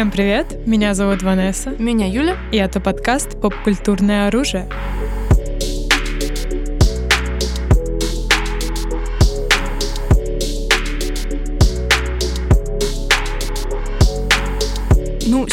Всем привет! Меня зовут Ванесса. Меня Юля. И это подкаст «Попкультурное оружие».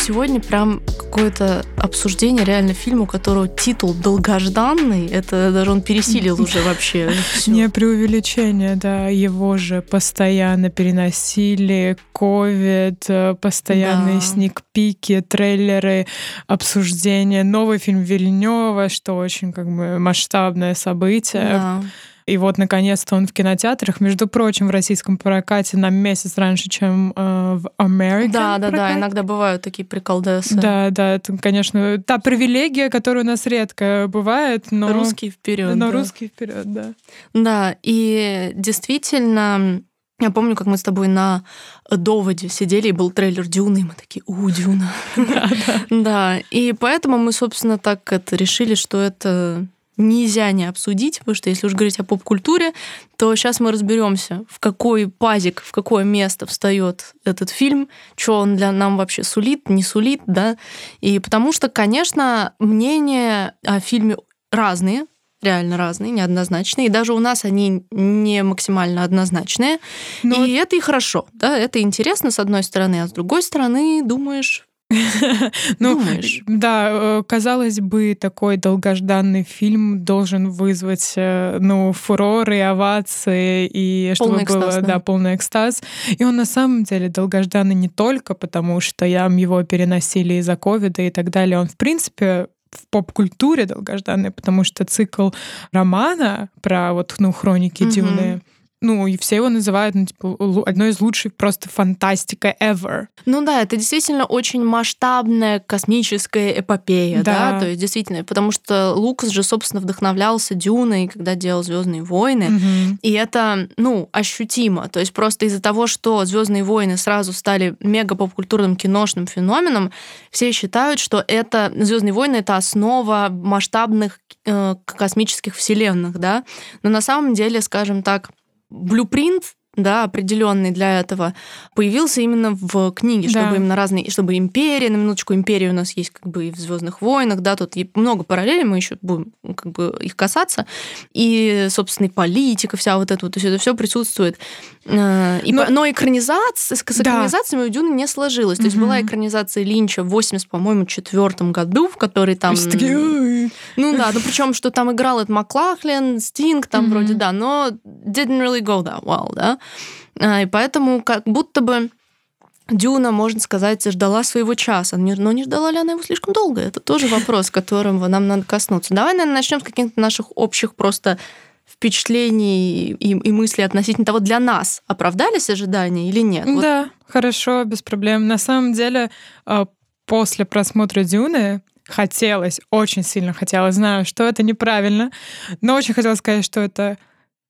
Сегодня прям какое-то обсуждение реально фильма, у которого титул долгожданный. Это даже он пересилил уже вообще. Не преувеличение, да. Его же постоянно переносили. Ковид, э, постоянные да. сникпики, трейлеры, обсуждения. Новый фильм Вильнева, что очень как бы масштабное событие. Да. И вот, наконец-то, он в кинотеатрах. Между прочим, в российском прокате на месяц раньше, чем э, в Америке. Да, да, да. Иногда бывают такие приколдесы. Да, да. Это, конечно, та привилегия, которая у нас редко бывает, но... Русский вперед. Но да. русский вперед, да. Да, и действительно, я помню, как мы с тобой на доводе сидели, и был трейлер Дюны, и мы такие, у, Дюна. Да, и поэтому мы, собственно, так это решили, что это нельзя не обсудить, потому что если уж говорить о поп-культуре, то сейчас мы разберемся, в какой пазик, в какое место встает этот фильм, что он для нам вообще сулит, не сулит, да. И потому что, конечно, мнения о фильме разные, реально разные, неоднозначные. И даже у нас они не максимально однозначные. Но... И это и хорошо, да, это интересно с одной стороны, а с другой стороны думаешь, ну, Думаешь? да, э, казалось бы, такой долгожданный фильм должен вызвать, э, ну, фурор и овации, и чтобы полный было, экстаз, да. да, полный экстаз. И он на самом деле долгожданный не только потому, что я его переносили из-за ковида и так далее. Он, в принципе, в поп-культуре долгожданный, потому что цикл романа про вот, ну, хроники угу. Дюны, ну, и все его называют, ну, типа, одной из лучших просто фантастика ever. Ну да, это действительно очень масштабная космическая эпопея, да, да? то есть действительно, потому что Лукас же, собственно, вдохновлялся Дюной, когда делал Звездные войны, угу. и это, ну, ощутимо, то есть просто из-за того, что Звездные войны сразу стали мега попкультурным киношным феноменом, все считают, что это Звездные войны это основа масштабных э, космических вселенных, да, но на самом деле, скажем так, блюпринт да, определенный для этого, появился именно в книге, чтобы да. именно разные, чтобы империя, на минуточку, империя у нас есть как бы и в Звездных войнах, да, тут много параллелей, мы еще будем как бы их касаться, и, собственно, и политика вся вот эта вот, то есть это все присутствует. Э, и, но... но экранизация, с экранизациями да. у Дюны не сложилось. То есть угу. была экранизация Линча в 80, по-моему, четвертом году, в которой там... Ну да, ну причем, что там играл этот Маклахлен, Стинг, там угу. вроде, да, но didn't really go that well, да. А, и поэтому как будто бы Дюна, можно сказать, ждала своего часа. Но не ждала ли она его слишком долго? Это тоже вопрос, которого нам надо коснуться. Давай, наверное, начнем с каких-то наших общих просто впечатлений и, и мыслей относительно того, для нас оправдались ожидания или нет? Да, вот. хорошо, без проблем. На самом деле, а, после просмотра Дюны хотелось, очень сильно хотелось, знаю, что это неправильно, но очень хотелось сказать, что это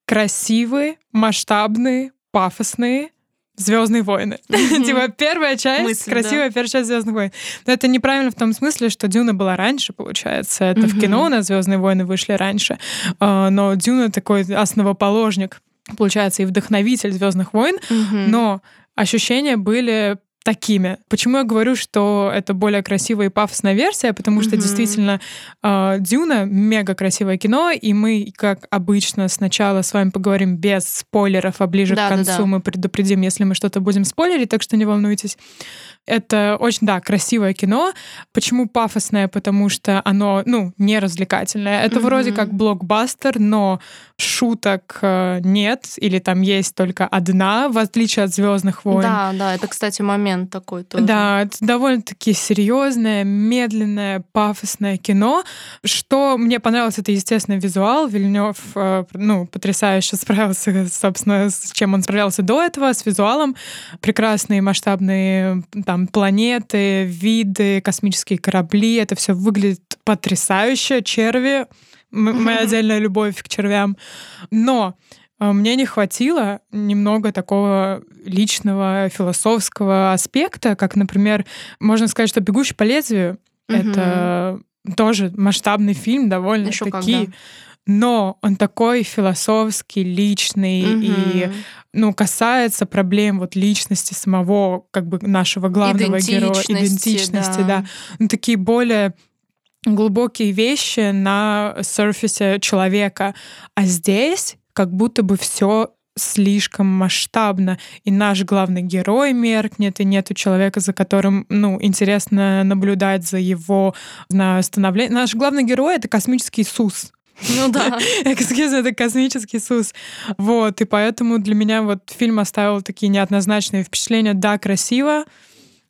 красивые, масштабные, пафосные Звездные войны. типа первая часть, красивая первая часть Звездных войн. Но это неправильно в том смысле, что Дюна была раньше, получается. Это в кино у нас Звездные войны вышли раньше. А, но Дюна такой основоположник, получается, и вдохновитель Звездных войн. Но ощущения были такими. Почему я говорю, что это более красивая и пафосная версия? Потому что mm-hmm. действительно э, Дюна мега красивое кино, и мы, как обычно, сначала с вами поговорим без спойлеров, а ближе да, к концу да, да. мы предупредим, если мы что-то будем спойлерить, так что не волнуйтесь. Это очень, да, красивое кино. Почему пафосное? Потому что оно, ну, не развлекательное. Это mm-hmm. вроде как блокбастер, но шуток э, нет, или там есть только одна, в отличие от Звездных войн. Да, да, это, кстати, момент такой тоже. Да, это довольно-таки серьезное, медленное, пафосное кино. Что мне понравилось, это, естественно, визуал. Вильнев, э, ну, потрясающе справился, собственно, с чем он справлялся до этого, с визуалом. Прекрасные масштабные там планеты, виды, космические корабли. Это все выглядит потрясающе. Черви моя отдельная любовь к червям. Но э, мне не хватило немного такого личного философского аспекта, как, например, можно сказать, что «Бегущий по лезвию» — это тоже масштабный фильм, довольно-таки но он такой философский, личный mm-hmm. и ну, касается проблем вот личности самого как бы нашего главного героя, идентичности, да. да. Ну, такие более глубокие вещи на серфисе человека. А здесь как будто бы все слишком масштабно, и наш главный герой меркнет, и нету человека, за которым, ну, интересно наблюдать за его на становление. Наш главный герой — это космический Иисус. Ну да. Excuse это космический Иисус. Вот, и поэтому для меня вот фильм оставил такие неоднозначные впечатления. Да, красиво,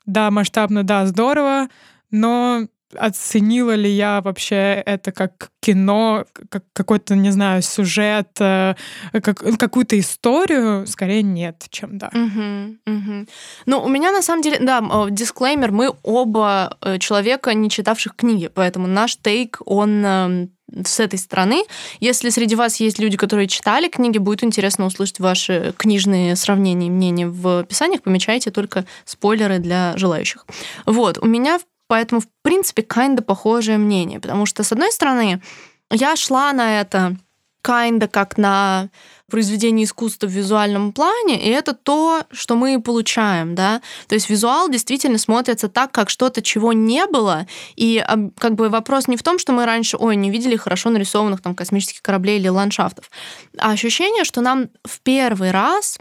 да, масштабно, да, здорово, но оценила ли я вообще это как кино, как какой-то, не знаю, сюжет, э, как, какую-то историю, скорее нет, чем да. Угу, угу. Ну, у меня на самом деле, да, дисклеймер, мы оба э, человека, не читавших книги, поэтому наш тейк, он эм, с этой стороны. Если среди вас есть люди, которые читали книги, будет интересно услышать ваши книжные сравнения и мнения в описаниях. Помечайте только спойлеры для желающих. Вот, у меня Поэтому, в принципе, kinda похожее мнение. Потому что, с одной стороны, я шла на это kinda как на произведение искусства в визуальном плане, и это то, что мы получаем, да. То есть визуал действительно смотрится так, как что-то, чего не было, и как бы вопрос не в том, что мы раньше, ой, не видели хорошо нарисованных там космических кораблей или ландшафтов, а ощущение, что нам в первый раз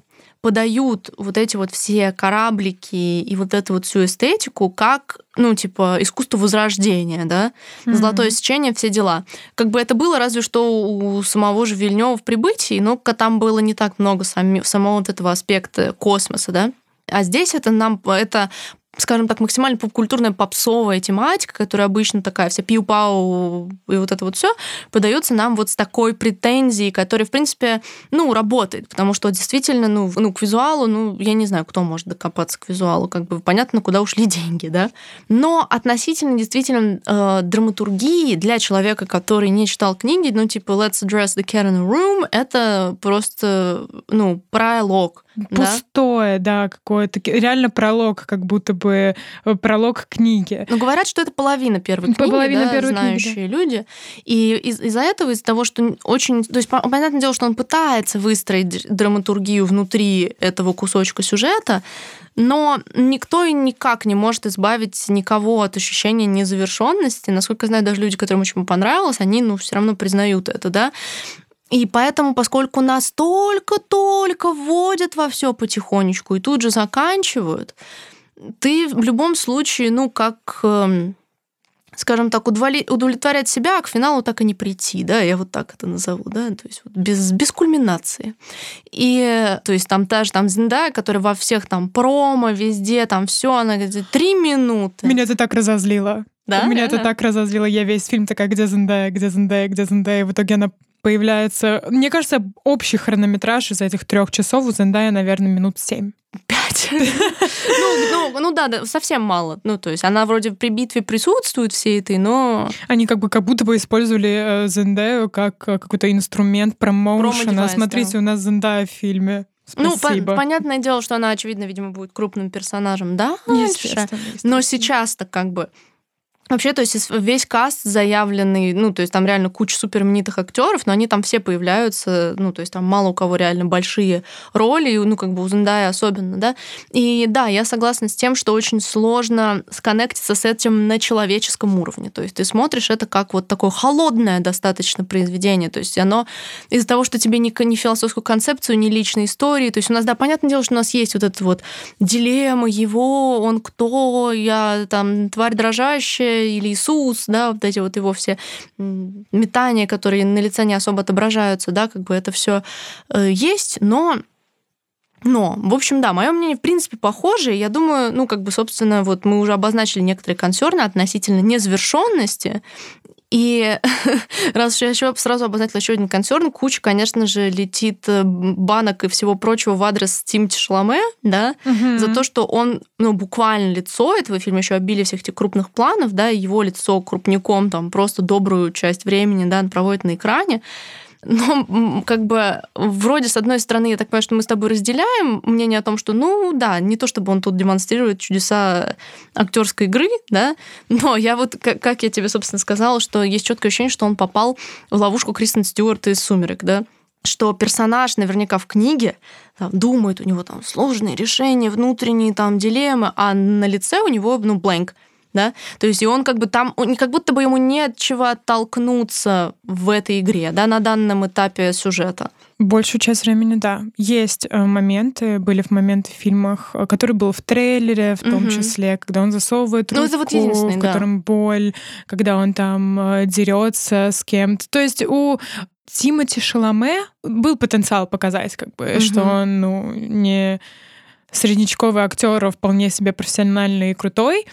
подают вот эти вот все кораблики и вот эту вот всю эстетику как, ну, типа, искусство возрождения, да, mm-hmm. золотое сечение, все дела. Как бы это было разве что у самого же Вильнева в прибытии, но там было не так много сами, самого вот этого аспекта космоса, да. А здесь это нам это скажем так, максимально попкультурная попсовая тематика, которая обычно такая вся пиу-пау и вот это вот все, подается нам вот с такой претензией, которая, в принципе, ну, работает, потому что действительно, ну, ну, к визуалу, ну, я не знаю, кто может докопаться к визуалу, как бы понятно, куда ушли деньги, да, но относительно действительно э, драматургии для человека, который не читал книги, ну, типа Let's Address the the Room, это просто, ну, пролог Пустое, да, да какое-то. Реально пролог, как будто бы э, пролог книги. Ну, говорят, что это половина первой книги, половина да, первой знающие книги, да. люди. И из- из-за этого, из-за того, что очень... То есть, понятное дело, что он пытается выстроить драматургию внутри этого кусочка сюжета, но никто и никак не может избавить никого от ощущения незавершенности. Насколько я знаю, даже люди, которым очень понравилось, они ну, все равно признают это, да. И поэтому, поскольку нас только-только вводят во все потихонечку и тут же заканчивают, ты в любом случае, ну, как эм, скажем так, удовлетворять себя, а к финалу так и не прийти, да, я вот так это назову, да, то есть вот без, без кульминации. И, то есть там та же там Зиндая, которая во всех там промо, везде, там все, она говорит, три минуты. Меня это так разозлило. Да? Меня это так разозлило. Я весь фильм такая, где Зендая, где Зендая, где Зендая. И в итоге она появляется... Мне кажется, общий хронометраж из этих трех часов у Зендая, наверное, минут семь. Пять. ну, ну, ну да, да, совсем мало. Ну, то есть она вроде при битве присутствует всей этой, но... Они как бы как будто бы использовали э, Зендаю как э, какой-то инструмент промоушена. Смотрите, да. у нас Зендая в фильме. Спасибо. Ну, по- понятное дело, что она, очевидно, видимо, будет крупным персонажем, да? Естественно, естественно. Но сейчас-то как бы Вообще, то есть весь каст заявленный, ну, то есть там реально куча суперменитых актеров, но они там все появляются, ну, то есть там мало у кого реально большие роли, ну, как бы у Зендая особенно, да. И да, я согласна с тем, что очень сложно сконнектиться с этим на человеческом уровне. То есть ты смотришь это как вот такое холодное достаточно произведение, то есть оно из-за того, что тебе ни, ни философскую концепцию, ни личной истории, то есть у нас, да, понятное дело, что у нас есть вот эта вот дилемма его, он кто, я там тварь дрожащая, или Иисус, да, вот эти вот его все метания, которые на лице не особо отображаются, да, как бы это все э, есть, но но, в общем, да, мое мнение, в принципе, похоже. Я думаю, ну, как бы, собственно, вот мы уже обозначили некоторые консерны относительно незавершенности. И раз я еще сразу обозначила еще один концерн, куча, конечно же, летит э, банок и всего прочего в адрес Тимти Шаломе, да, угу. за то, что он, ну, буквально лицо этого фильма, еще обилие всех этих крупных планов, да, его лицо крупником там просто добрую часть времени, да, проводит на экране Но как бы вроде, с одной стороны, я так понимаю, что мы с тобой разделяем мнение о том, что, ну да, не то чтобы он тут демонстрирует чудеса актерской игры, да, но я вот, как, как я тебе, собственно, сказала, что есть четкое ощущение, что он попал в ловушку Кристен Стюарт из «Сумерек», да, что персонаж наверняка в книге там, думает, у него там сложные решения, внутренние там дилеммы, а на лице у него, ну, blank да, то есть и он как бы там, он, как будто бы ему нет чего оттолкнуться в этой игре, да, на данном этапе сюжета. Большую часть времени, да. Есть э, моменты, были в моменты в фильмах, э, который был в трейлере, в том угу. числе, когда он засовывает руку, ну, это вот в котором да. боль, когда он там э, дерется с кем-то. То есть у Тимати Шаломе был потенциал показать, как бы, угу. что он ну, не среднячковый актер, а вполне себе профессиональный и крутой.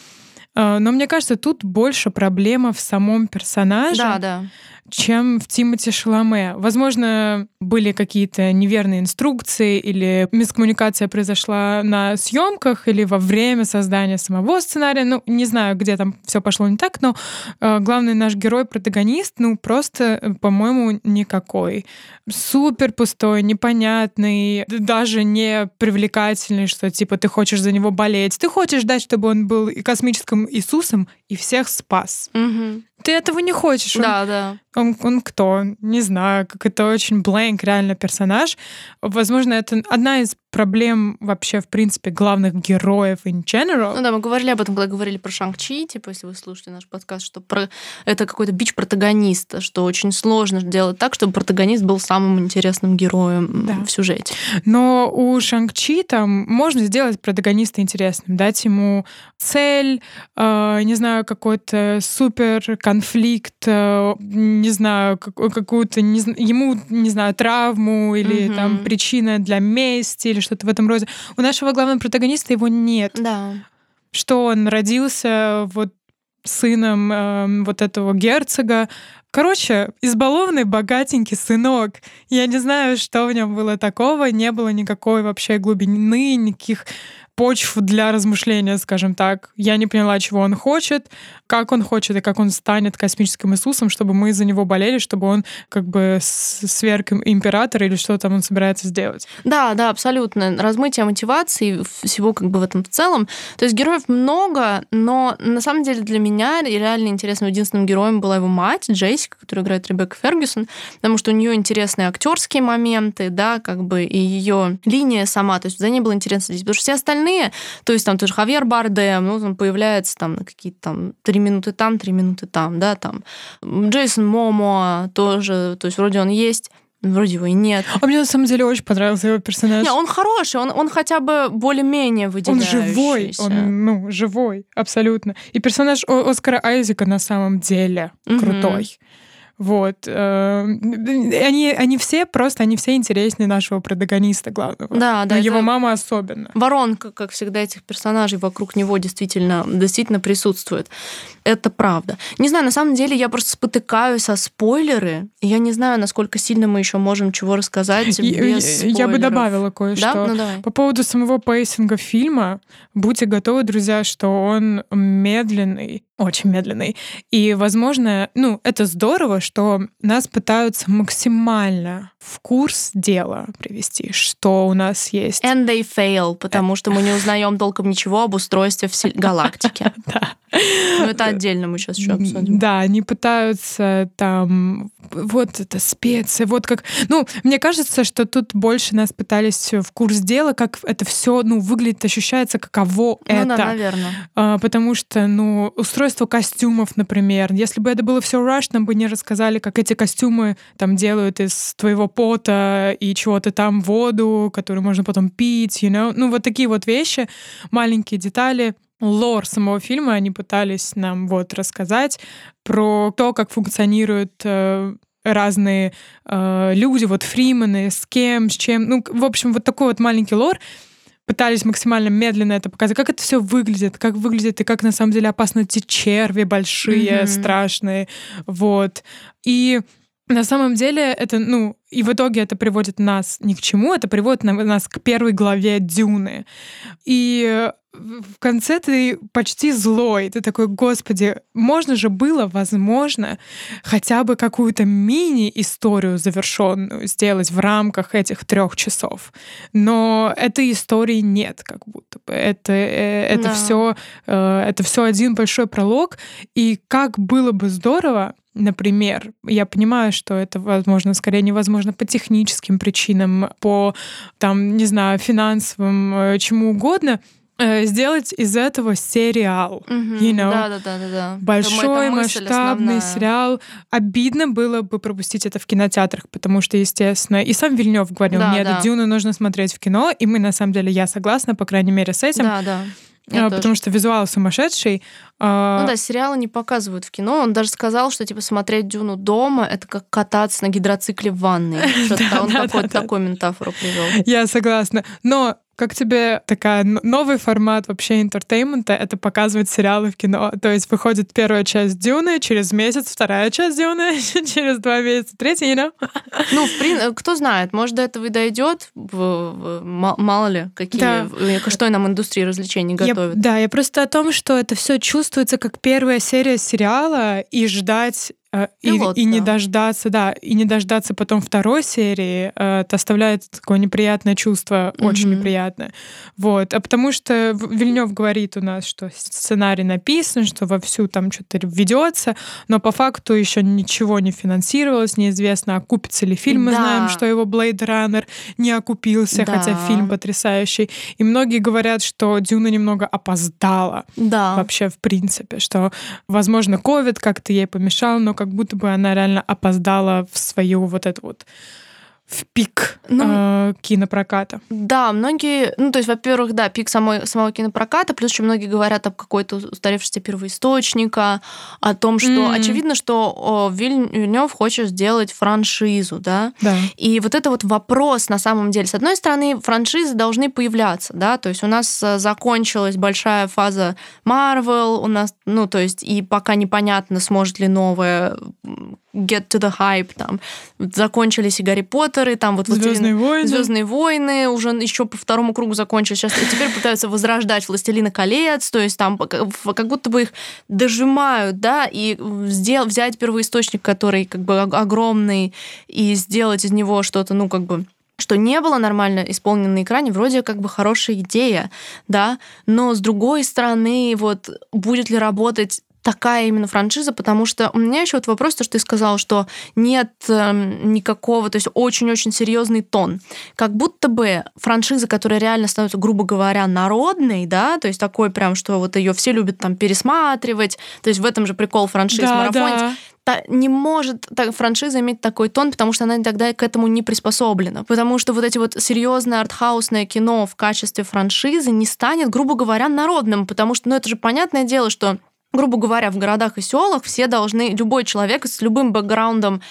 А, но мне кажется, тут больше проблема в самом персонаже. Да, да чем в Тимати Шаломе. Возможно, были какие-то неверные инструкции или мискоммуникация произошла на съемках или во время создания самого сценария. Ну, не знаю, где там все пошло не так, но э, главный наш герой, протагонист, ну, просто, э, по-моему, никакой. Супер пустой, непонятный, даже не привлекательный, что типа ты хочешь за него болеть. Ты хочешь дать, чтобы он был и космическим Иисусом, и всех спас. Угу. Ты этого не хочешь. Да, он, да. Он, он кто? Не знаю, как это очень blank реально персонаж. Возможно, это одна из проблем вообще, в принципе, главных героев in general. Ну да, мы говорили об этом, когда говорили про Шанг-Чи, типа, если вы слушали наш подкаст, что про... это какой-то бич протагониста, что очень сложно делать так, чтобы протагонист был самым интересным героем да. в сюжете. Но у Шанг-Чи там можно сделать протагониста интересным, дать ему цель, э, не знаю, какой-то супер конфликт, э, не знаю, какую-то, не, ему, не знаю, травму или угу. там причина для мести или что-то в этом роде. У нашего главного протагониста его нет. Да. Что он родился вот сыном э, вот этого герцога. Короче, избалованный богатенький сынок. Я не знаю, что в нем было такого. Не было никакой вообще глубины, никаких почв для размышления, скажем так. Я не поняла, чего он хочет, как он хочет и как он станет космическим Иисусом, чтобы мы за него болели, чтобы он как бы сверг император или что там он собирается сделать. Да, да, абсолютно. Размытие мотивации всего как бы в этом в целом. То есть героев много, но на самом деле для меня реально интересным единственным героем была его мать, Джессика, которая играет Ребекка Фергюсон, потому что у нее интересные актерские моменты, да, как бы и ее линия сама, то есть за ней было интересно здесь, потому что все остальные остальные, то есть там тоже Хавьер Бардем, ну, он появляется там на какие-то там три минуты там, три минуты там, да, там. Джейсон Момоа тоже, то есть вроде он есть, Вроде его и нет. А мне на самом деле очень понравился его персонаж. Не, он хороший, он, он хотя бы более-менее выделяющийся. Он живой, он, ну, живой, абсолютно. И персонаж Оскара Айзека на самом деле угу. крутой. Вот. Э, они, они все просто, они все интереснее нашего протагониста главного. Да, да. Но его мама особенно. Воронка, как всегда, этих персонажей вокруг него действительно, действительно присутствует. Это правда. Не знаю, на самом деле я просто спотыкаюсь о спойлеры. Я не знаю, насколько сильно мы еще можем чего рассказать без спойлеров. Я бы добавила кое-что. Да? Ну, давай. По поводу самого пейсинга фильма, будьте готовы, друзья, что он медленный, очень медленный. И, возможно, ну, это здорово, что нас пытаются максимально в курс дела привести, что у нас есть. And they fail, потому что мы не узнаем толком ничего об устройстве в галактике. Да. Ну, это отдельно мы сейчас еще обсудим. Да, они пытаются там вот это специи, вот как... Ну, мне кажется, что тут больше нас пытались в курс дела, как это все, ну, выглядит, ощущается, каково ну, это. да, наверное. А, потому что, ну, устройство костюмов, например, если бы это было все rush, нам бы не рассказали, как эти костюмы там делают из твоего пота и чего-то там воду, которую можно потом пить, you know? Ну, вот такие вот вещи, маленькие детали, лор самого фильма они пытались нам вот рассказать про то, как функционируют э, разные э, люди, вот фримены, с кем, с чем. Ну, в общем, вот такой вот маленький лор пытались максимально медленно это показать, как это все выглядит, как выглядит и как на самом деле опасны эти черви большие, mm-hmm. страшные, вот. И на самом деле это, ну, и в итоге это приводит нас ни к чему, это приводит нас к первой главе Дюны. И в конце ты почти злой. Ты такой, господи, можно же было, возможно, хотя бы какую-то мини-историю завершенную сделать в рамках этих трех часов. Но этой истории нет, как будто бы. Это, э, это да. все э, это все один большой пролог. И как было бы здорово, Например, я понимаю, что это, возможно, скорее невозможно по техническим причинам, по, там, не знаю, финансовым, э, чему угодно, Э, сделать из этого сериал. Mm-hmm. You know? Да, да, да, да, да. Большой масштабный сериал. Обидно было бы пропустить это в кинотеатрах, потому что, естественно, и сам Вильнев говорил, да, нет, да. Дюну нужно смотреть в кино, и мы, на самом деле, я согласна, по крайней мере, с этим. Да, да. Я потому тоже. что визуал сумасшедший. А, ну да, сериалы не показывают в кино. Он даже сказал, что типа смотреть Дюну дома это как кататься на гидроцикле в ванной. Он какой-то такой метафору привел. Я согласна. Но как тебе такая новый формат вообще entertainment а — это показывать сериалы в кино? То есть выходит первая часть Дюны, через месяц вторая часть Дюны, через два месяца третья, you know? Ну, в прин... кто знает, может, до этого и дойдет, мало ли, какие, да. что нам индустрия развлечений готовит. Я, да, я просто о том, что это все чувствуется как первая серия сериала, и ждать Э, и, Пилот, и не дождаться, да, и не дождаться потом второй серии, э, это оставляет такое неприятное чувство, mm-hmm. очень неприятное. Вот. А потому что Вильнев говорит у нас, что сценарий написан, что вовсю там что-то ведется, но по факту еще ничего не финансировалось, неизвестно, окупится ли фильм. Мы да. знаем, что его Blade Runner не окупился, да. хотя фильм потрясающий. И многие говорят, что Дюна немного опоздала. Да. Вообще, в принципе, что, возможно, ковид как-то ей помешал, но как будто бы она реально опоздала в свою вот эту вот в пик ну, э, кинопроката. Да, многие, ну то есть, во-первых, да, пик самой, самого кинопроката, плюс еще многие говорят об какой-то устаревшести первоисточника, о том, что mm. очевидно, что о, Вильнев хочет сделать франшизу, да? да, и вот это вот вопрос на самом деле. С одной стороны, франшизы должны появляться, да, то есть у нас э, закончилась большая фаза Marvel, у нас, ну то есть, и пока непонятно, сможет ли новая get to the hype, там, закончились и Гарри Поттеры, там вот Звездные войны. Звездные войны уже еще по второму кругу закончились, сейчас и теперь пытаются возрождать Властелина колец, то есть там как будто бы их дожимают, да, и сдел, взять первоисточник, который как бы огромный, и сделать из него что-то, ну, как бы что не было нормально исполнено на экране, вроде как бы хорошая идея, да, но с другой стороны, вот будет ли работать такая именно франшиза, потому что у меня еще вот вопрос, то, что ты сказал, что нет э, никакого, то есть очень-очень серьезный тон. Как будто бы франшиза, которая реально становится, грубо говоря, народной, да, то есть такой прям, что вот ее все любят там пересматривать, то есть в этом же прикол франшиз да, марафонить. Да не может так, франшиза иметь такой тон, потому что она тогда к этому не приспособлена. Потому что вот эти вот серьезное артхаусное кино в качестве франшизы не станет, грубо говоря, народным, потому что, ну, это же понятное дело, что грубо говоря, в городах и селах все должны, любой человек с любым бэкграундом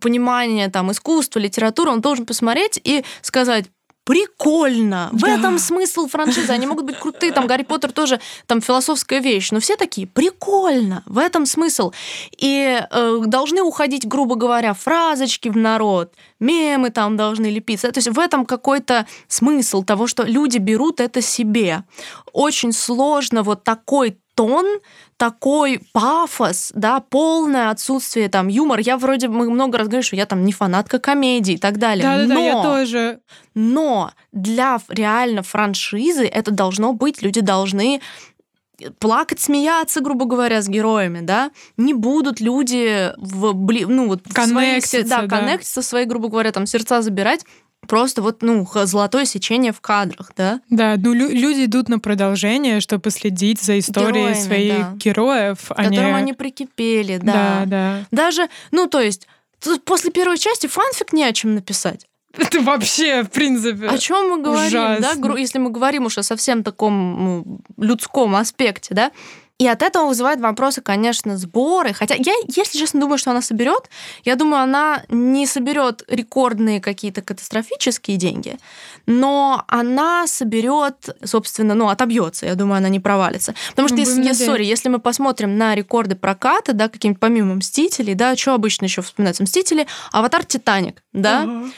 понимания там, искусства, литературы, он должен посмотреть и сказать, прикольно. В да. этом смысл франшизы. Они могут быть крутые, там Гарри Поттер тоже там философская вещь, но все такие прикольно. В этом смысл. И э, должны уходить, грубо говоря, фразочки в народ, мемы там должны лепиться. То есть в этом какой-то смысл того, что люди берут это себе. Очень сложно вот такой тон, такой пафос, да, полное отсутствие там юмора. Я вроде мы много раз говорю, что я там не фанатка комедии и так далее. Да, да, да, я тоже. Но для реально франшизы это должно быть, люди должны плакать, смеяться, грубо говоря, с героями, да, не будут люди в, ну, вот, в своих, да, да. коннектиться, свои, грубо говоря, там, сердца забирать просто вот, ну, золотое сечение в кадрах, да? Да, ну лю- люди идут на продолжение, чтобы следить за историей Героями, своих да. героев. Они... которым они прикипели, да. Да, да. Даже, ну, то есть, после первой части фанфик не о чем написать. Это вообще, в принципе, О чем мы говорим, ужасно. да? Если мы говорим уж о совсем таком ну, людском аспекте, да? И от этого вызывает вопросы, конечно, сборы. Хотя я, если честно, думаю, что она соберет. Я думаю, она не соберет рекордные какие-то катастрофические деньги, но она соберет, собственно, ну, отобьется. Я думаю, она не провалится. Потому что, ну, если, если, sorry, если мы посмотрим на рекорды проката, да, каким-нибудь помимо Мстителей, да, что обычно еще вспоминается Мстители, Аватар Титаник, да, uh-huh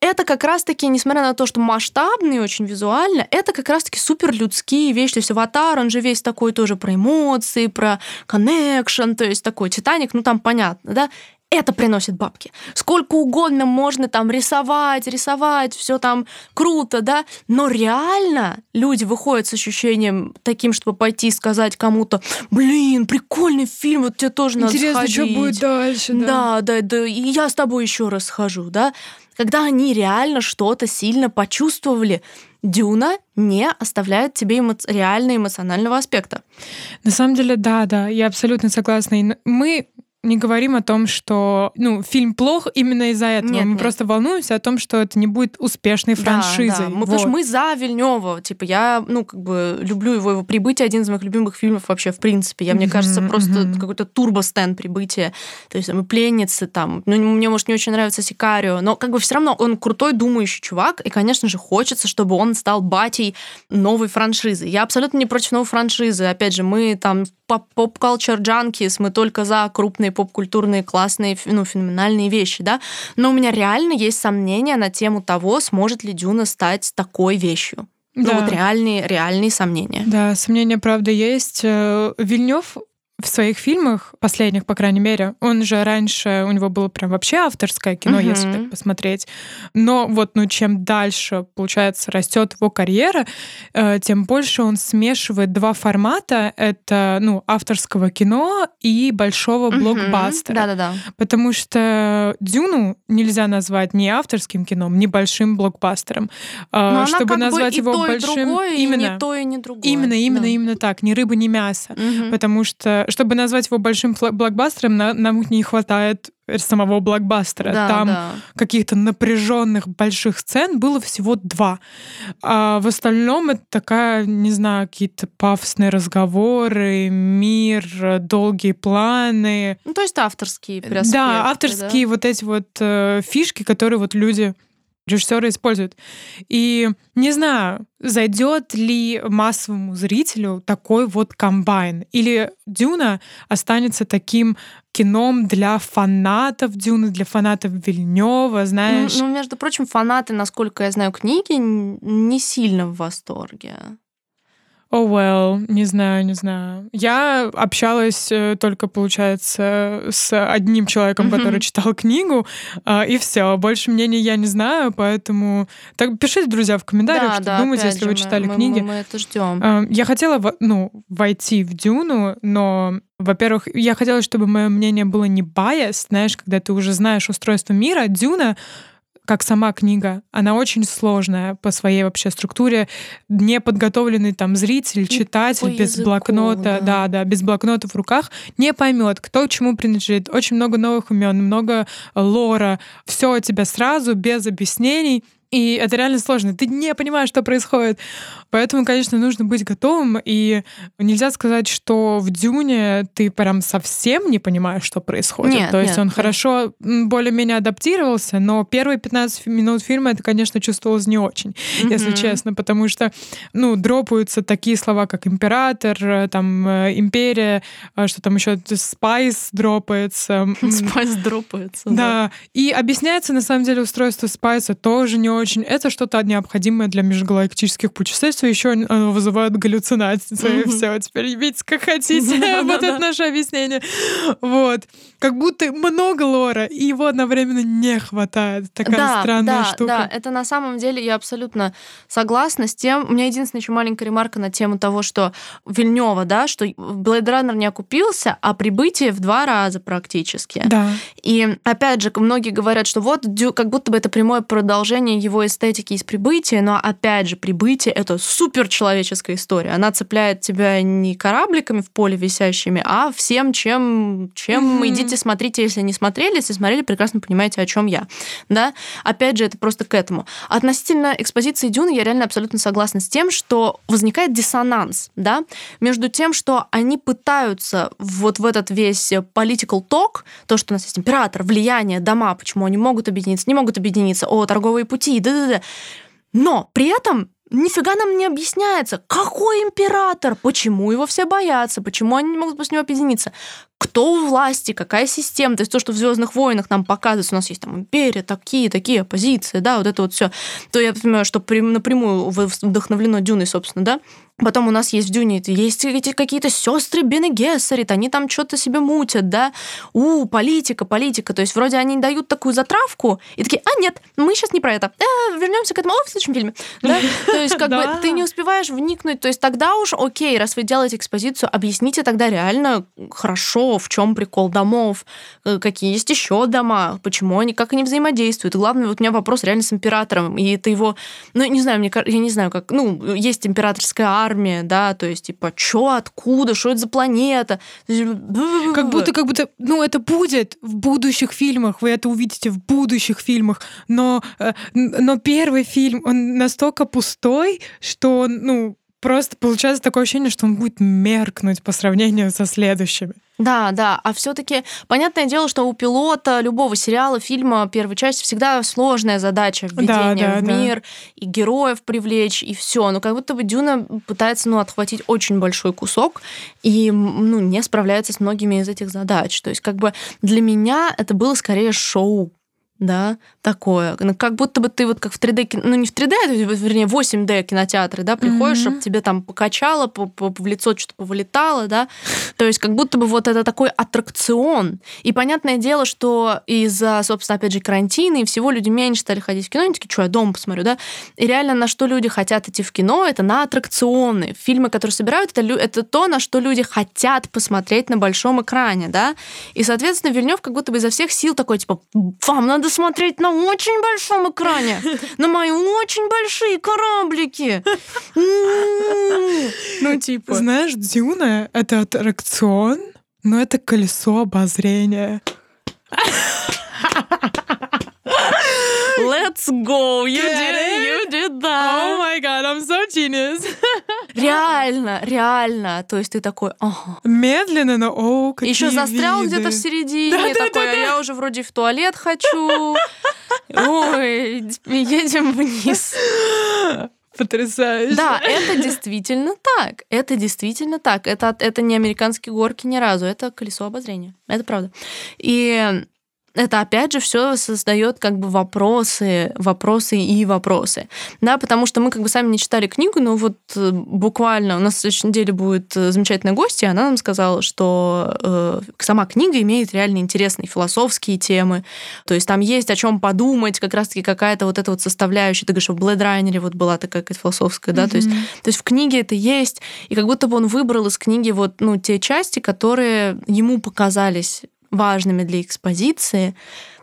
это как раз-таки, несмотря на то, что масштабный очень визуально, это как раз-таки суперлюдские вещи. То есть «Аватар», он же весь такой тоже про эмоции, про connection, то есть такой «Титаник», ну там понятно, да? Это приносит бабки. Сколько угодно можно там рисовать, рисовать, все там круто, да, но реально люди выходят с ощущением таким, чтобы пойти и сказать кому-то, блин, прикольный фильм, вот тебе тоже надо Интересно, что будет дальше, да. Да, да, да, и я с тобой еще раз схожу, да когда они реально что-то сильно почувствовали. Дюна не оставляет тебе эмо... реально эмоционального аспекта. На самом деле, да, да, я абсолютно согласна. Мы не говорим о том, что ну, фильм плох именно из-за этого. Нет, мы нет. просто волнуемся о том, что это не будет успешной франшизой. Да, да. Мы, вот. Потому что мы за Вильнева. Типа, я, ну, как бы люблю его, его прибытие один из моих любимых фильмов вообще, в принципе. Я, mm-hmm, мне кажется, просто mm-hmm. какой-то турбостен прибытия. То есть мы пленницы там. Ну, мне, может, не очень нравится Сикарио, но как бы все равно он крутой, думающий чувак, и, конечно же, хочется, чтобы он стал батей новой франшизы. Я абсолютно не против новой франшизы. Опять же, мы там junkies, мы только за крупные поп-культурные классные, ну, феноменальные вещи, да, но у меня реально есть сомнения на тему того, сможет ли Дюна стать такой вещью. Да. Ну, вот реальные, реальные сомнения. Да, сомнения, правда, есть. Э, Вильнев в своих фильмах, последних, по крайней мере, он же раньше, у него было прям вообще авторское кино, uh-huh. если так посмотреть. Но вот, ну, чем дальше, получается, растет его карьера, э, тем больше он смешивает два формата. Это, ну, авторского кино и большого uh-huh. блокбастера. Да-да-да. Потому что «Дюну» нельзя назвать ни авторским кино, ни большим блокбастером. Э, Но чтобы назвать его то, большим... И другое, именно, и не то, и не другое. Именно, именно, да. именно так. Ни рыба, ни мясо. Uh-huh. Потому что чтобы назвать его большим блокбастером, нам не хватает самого блокбастера. Да, Там да. каких-то напряженных больших сцен было всего два. А в остальном это такая, не знаю, какие-то пафосные разговоры, мир, долгие планы. Ну, то есть авторские Да, авторские да? вот эти вот э, фишки, которые вот люди режиссеры используют. И не знаю, зайдет ли массовому зрителю такой вот комбайн. Или Дюна останется таким кином для фанатов Дюны, для фанатов Вильнева, знаешь. Ну, между прочим, фанаты, насколько я знаю книги, не сильно в восторге. Oh well, не знаю, не знаю. Я общалась э, только, получается, с одним человеком, mm-hmm. который читал книгу, э, и все. Больше мнений я не знаю, поэтому так пишите, друзья, в комментариях, да, что да, думаете, если же, вы читали мы, книги. Мы, мы это ждем. Э, я хотела, ну, войти в Дюну, но во-первых, я хотела, чтобы мое мнение было не байс, знаешь, когда ты уже знаешь устройство мира. Дюна как сама книга, она очень сложная по своей вообще структуре. Неподготовленный там зритель, читатель по без языку, блокнота, да. да, да, без блокнота в руках не поймет, кто к чему принадлежит. Очень много новых имен, много лора, все у тебя сразу без объяснений. И это реально сложно. Ты не понимаешь, что происходит. Поэтому, конечно, нужно быть готовым. И нельзя сказать, что в Дюне ты прям совсем не понимаешь, что происходит. Нет, То есть нет, он нет. хорошо более-менее адаптировался, но первые 15 минут фильма это, конечно, чувствовалось не очень, mm-hmm. если честно, потому что, ну, дропаются такие слова, как император, э, там, э, империя, э, что там еще spice дропается. Spice дропается. Да. да. И объясняется, на самом деле, устройство спайса тоже не очень. Это что-то необходимое для межгалактических путешествий. Еще оно вызывает галлюцинации. Mm-hmm. Все, теперь видите, как хотите. Вот это наше объяснение. Вот. Как будто много лора, и его одновременно не хватает. Такая да, странная да, штука. Да, это на самом деле я абсолютно согласна с тем. У меня единственная еще маленькая ремарка на тему того, что Вильнева, да, что Blade Runner не окупился, а прибытие в два раза практически. Да. И опять же, многие говорят, что вот как будто бы это прямое продолжение его эстетике из прибытия, но опять же, прибытие это суперчеловеческая история. Она цепляет тебя не корабликами в поле висящими, а всем, чем, чем mm-hmm. идите смотрите, если не смотрели, если смотрели, прекрасно понимаете, о чем я. Да? Опять же, это просто к этому. Относительно экспозиции Дюны я реально абсолютно согласна с тем, что возникает диссонанс да, между тем, что они пытаются вот в этот весь political talk, то, что у нас есть император, влияние, дома, почему они могут объединиться, не могут объединиться, о, торговые пути, да-да-да. Но при этом нифига нам не объясняется, какой император, почему его все боятся, почему они не могут после него объединиться, кто у власти, какая система. То есть то, что в Звездных войнах нам показывается, у нас есть там империя, такие, такие оппозиции, да, вот это вот все. То я понимаю, что напрямую вдохновлено Дюной, собственно, да. Потом у нас есть в Дюне, есть эти какие-то сестры Бене Гессерит, они там что-то себе мутят, да. У, политика, политика. То есть вроде они дают такую затравку и такие, а нет, мы сейчас не про это. Э, вернемся к этому в следующем фильме. Да? То есть как бы ты не успеваешь вникнуть. То есть тогда уж окей, раз вы делаете экспозицию, объясните тогда реально хорошо, в чем прикол домов, э, какие есть еще дома, почему они, как они взаимодействуют. Главное, вот у меня вопрос реально с императором, и это его, ну, не знаю, мне, я не знаю, как, ну, есть императорская армия, да, то есть, типа, что, откуда, что это за планета? Как будто, как будто, ну, это будет в будущих фильмах, вы это увидите в будущих фильмах, но, э, но первый фильм, он настолько пустой, что, ну, просто получается такое ощущение, что он будет меркнуть по сравнению со следующими. Да, да. А все-таки понятное дело, что у пилота любого сериала, фильма первой части всегда сложная задача введения да, да, в мир да. и героев привлечь и все. Но как будто бы Дюна пытается ну отхватить очень большой кусок и ну не справляется с многими из этих задач. То есть как бы для меня это было скорее шоу да, такое. Как будто бы ты вот как в 3D, ну не в 3D, а, вернее, 8D кинотеатры, да, приходишь, mm-hmm. чтобы тебе там покачало, по, по, в лицо что-то повылетало, да. То есть как будто бы вот это такой аттракцион. И понятное дело, что из-за, собственно, опять же, карантина и всего люди меньше стали ходить в кино, они такие, что я дома посмотрю, да. И реально на что люди хотят идти в кино, это на аттракционы. Фильмы, которые собирают, это, это то, на что люди хотят посмотреть на большом экране, да. И, соответственно, Вильнев как будто бы изо всех сил такой, типа, вам надо надо смотреть на очень большом экране, на мои очень большие кораблики. Ну, типа... Знаешь, Дюна — это аттракцион, но это колесо обозрения. Let's go! You did it! You did that! Oh my god, I'm so genius! Реально, реально. То есть ты такой, ага. Медленно, но о, какие Еще застрял где-то в середине, да, такой, да, да, а я уже вроде в туалет хочу. Ой, едем вниз. Потрясающе. Да, это действительно так. Это действительно так. Это, это не американские горки ни разу. Это колесо обозрения. Это правда. И это опять же все создает как бы вопросы, вопросы и вопросы. Да, потому что мы как бы сами не читали книгу, но вот э, буквально у нас в следующей неделе будет э, замечательная гостья, она нам сказала, что э, сама книга имеет реально интересные философские темы. То есть там есть о чем подумать, как раз-таки какая-то вот эта вот составляющая. Ты говоришь, в Blade Runner вот была такая какая-то философская, да, mm-hmm. то есть, то есть в книге это есть, и как будто бы он выбрал из книги вот, ну, те части, которые ему показались важными для экспозиции.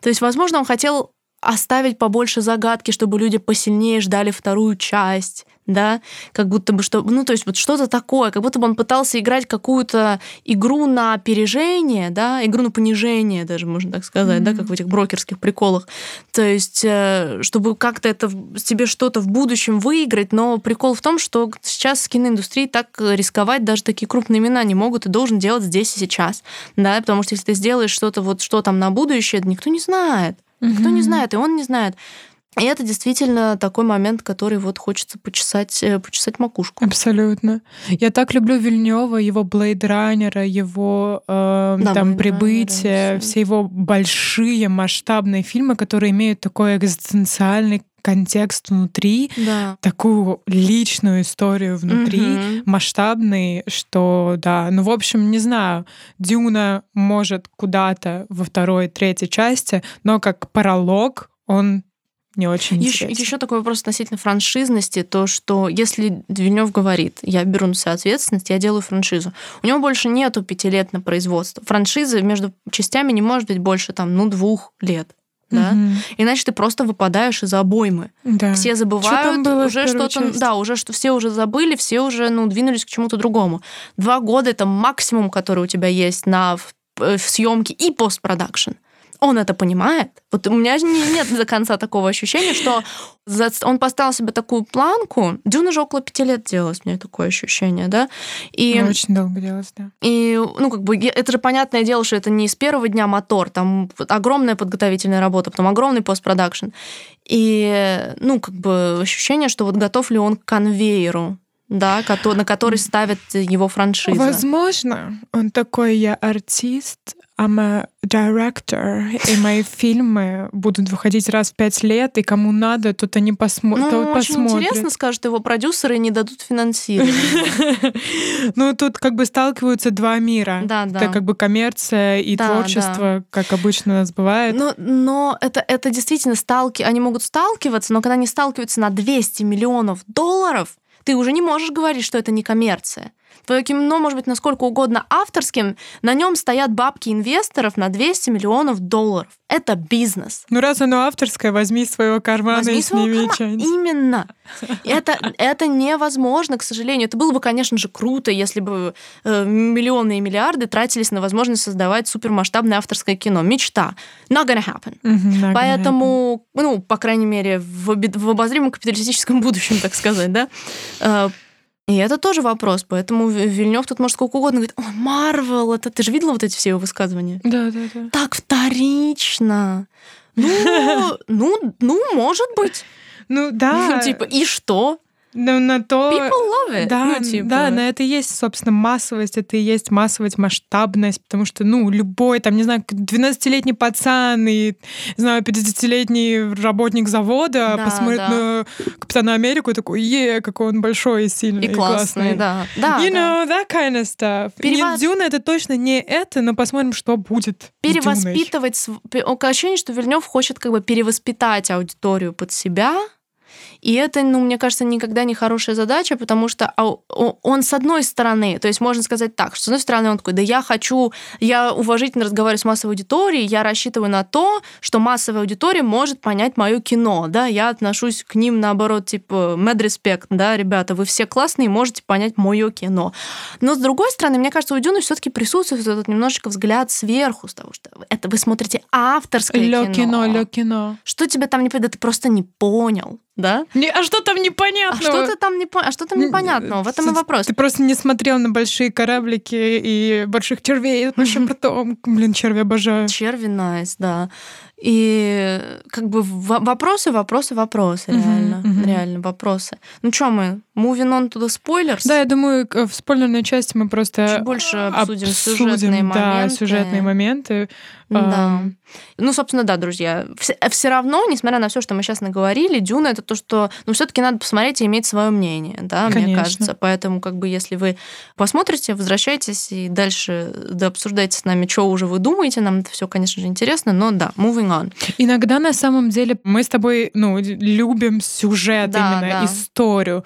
То есть, возможно, он хотел оставить побольше загадки, чтобы люди посильнее ждали вторую часть да, как будто бы что, ну то есть вот что-то такое, как будто бы он пытался играть какую-то игру на опережение, да, игру на понижение даже можно так сказать, mm-hmm. да, как в этих брокерских приколах, то есть э, чтобы как-то это себе что-то в будущем выиграть, но прикол в том, что сейчас с киноиндустрией так рисковать даже такие крупные имена не могут, ты должен делать здесь и сейчас, да, потому что если ты сделаешь что-то вот что там на будущее, никто не знает, никто mm-hmm. не знает, и он не знает. И это действительно такой момент, который вот хочется почесать, э, почесать макушку. Абсолютно. Я так люблю Вильнева, его Блейд Раннера, его э, да, там прибытие, все его большие масштабные фильмы, которые имеют такой экзистенциальный контекст внутри, да. такую личную историю внутри, угу. масштабный, что да, ну в общем не знаю, Дюна может куда-то во второй, третьей части, но как пролог он не очень еще, еще такой вопрос относительно франшизности, то, что если Вильнев говорит, я беру на себя ответственность, я делаю франшизу, у него больше нету пяти лет на производство. Франшиза между частями не может быть больше там, ну, двух лет. да, угу. иначе ты просто выпадаешь из обоймы. Да. Все забывают что было уже что-то, да, уже что все уже забыли, все уже ну двинулись к чему-то другому. Два года это максимум, который у тебя есть на в, в съемке и постпродакшн он это понимает. Вот у меня нет до конца такого ощущения, что он поставил себе такую планку. Дюна же около пяти лет делалась, меня такое ощущение, да. И, ну, очень долго делалось, да. И, ну, как бы, это же понятное дело, что это не с первого дня мотор, там огромная подготовительная работа, потом огромный постпродакшн. И, ну, как бы ощущение, что вот готов ли он к конвейеру, да, на который ставят его франшиза. Возможно, он такой, я артист, I'm a director, и мои фильмы будут выходить раз в пять лет, и кому надо, тот они посмо... ну, тот очень посмотрит. интересно, скажут его продюсеры, не дадут финансирования. Ну, тут как бы сталкиваются два мира. Да, да. Это как бы коммерция и творчество, как обычно у нас бывает. Но это это действительно сталки... Они могут сталкиваться, но когда они сталкиваются на 200 миллионов долларов, ты уже не можешь говорить, что это не коммерция. Твое кино может быть насколько угодно авторским, на нем стоят бабки инвесторов на 200 миллионов долларов. Это бизнес. Ну раз оно авторское, возьми из своего кармана возьми и сними карма... Именно. Это, это невозможно, к сожалению. Это было бы, конечно же, круто, если бы э, миллионы и миллиарды тратились на возможность создавать супермасштабное авторское кино. Мечта. Not gonna happen. Mm-hmm, not Поэтому, gonna happen. ну, по крайней мере, в, в обозримом капиталистическом будущем, так сказать, да, э, и это тоже вопрос, поэтому Вильнев тут может сколько угодно говорить, ой, Марвел, это ты же видела вот эти все его высказывания? Да, да, да. Так вторично. Ну, ну, ну, может быть. Ну да. Типа, и что? Ну, на то... People love it. Да, ну, типа. да, на это и есть, собственно, массовость, это и есть массовость, масштабность, потому что, ну, любой, там, не знаю, 12-летний пацан и, не знаю, 50-летний работник завода да, посмотрит да. на Капитана Америку и такой, е, какой он большой и сильный. И, и классный, классный. да. да you know, that kind of stuff. Перевод... Дюна — это точно не это, но посмотрим, что будет Перевоспитывать... Ощущение, что Вильнев хочет как бы перевоспитать аудиторию под себя, и это, ну, мне кажется, никогда не хорошая задача, потому что а, он с одной стороны, то есть можно сказать так, что с одной стороны он такой, да я хочу, я уважительно разговариваю с массовой аудиторией, я рассчитываю на то, что массовая аудитория может понять мое кино, да, я отношусь к ним наоборот, типа, mad respect, да, ребята, вы все классные, можете понять мое кино. Но с другой стороны, мне кажется, у Дюны все-таки присутствует этот немножечко взгляд сверху, того, что это вы смотрите авторское лё кино. кино, лё кино. Что тебе там не да ты просто не понял да? Не, а что там непонятного? А что-то там, не, а что там непонятного? В этом и вопрос. Ты просто не смотрел на большие кораблики и больших червей с большим ртом. Блин, черви обожаю. Черви найс, да. И как бы вопросы, вопросы, вопросы, реально. Реально, вопросы. Ну что мы, moving on to the spoilers? Да, я думаю, в спойлерной части мы просто Чуть больше обсудим, обсудим сюжетные да, моменты. сюжетные моменты. Да. Ну, собственно, да, друзья. Все равно, несмотря на все, что мы сейчас наговорили, Дюна это то, что, ну, все-таки надо посмотреть и иметь свое мнение, да, Конечно. мне кажется. Поэтому, как бы, если вы посмотрите, возвращайтесь и дальше да, обсуждайте с нами, что уже вы думаете. Нам это все, конечно же, интересно, но да, moving on. Иногда на самом деле мы с тобой, ну, любим сюжет да, именно, да. историю.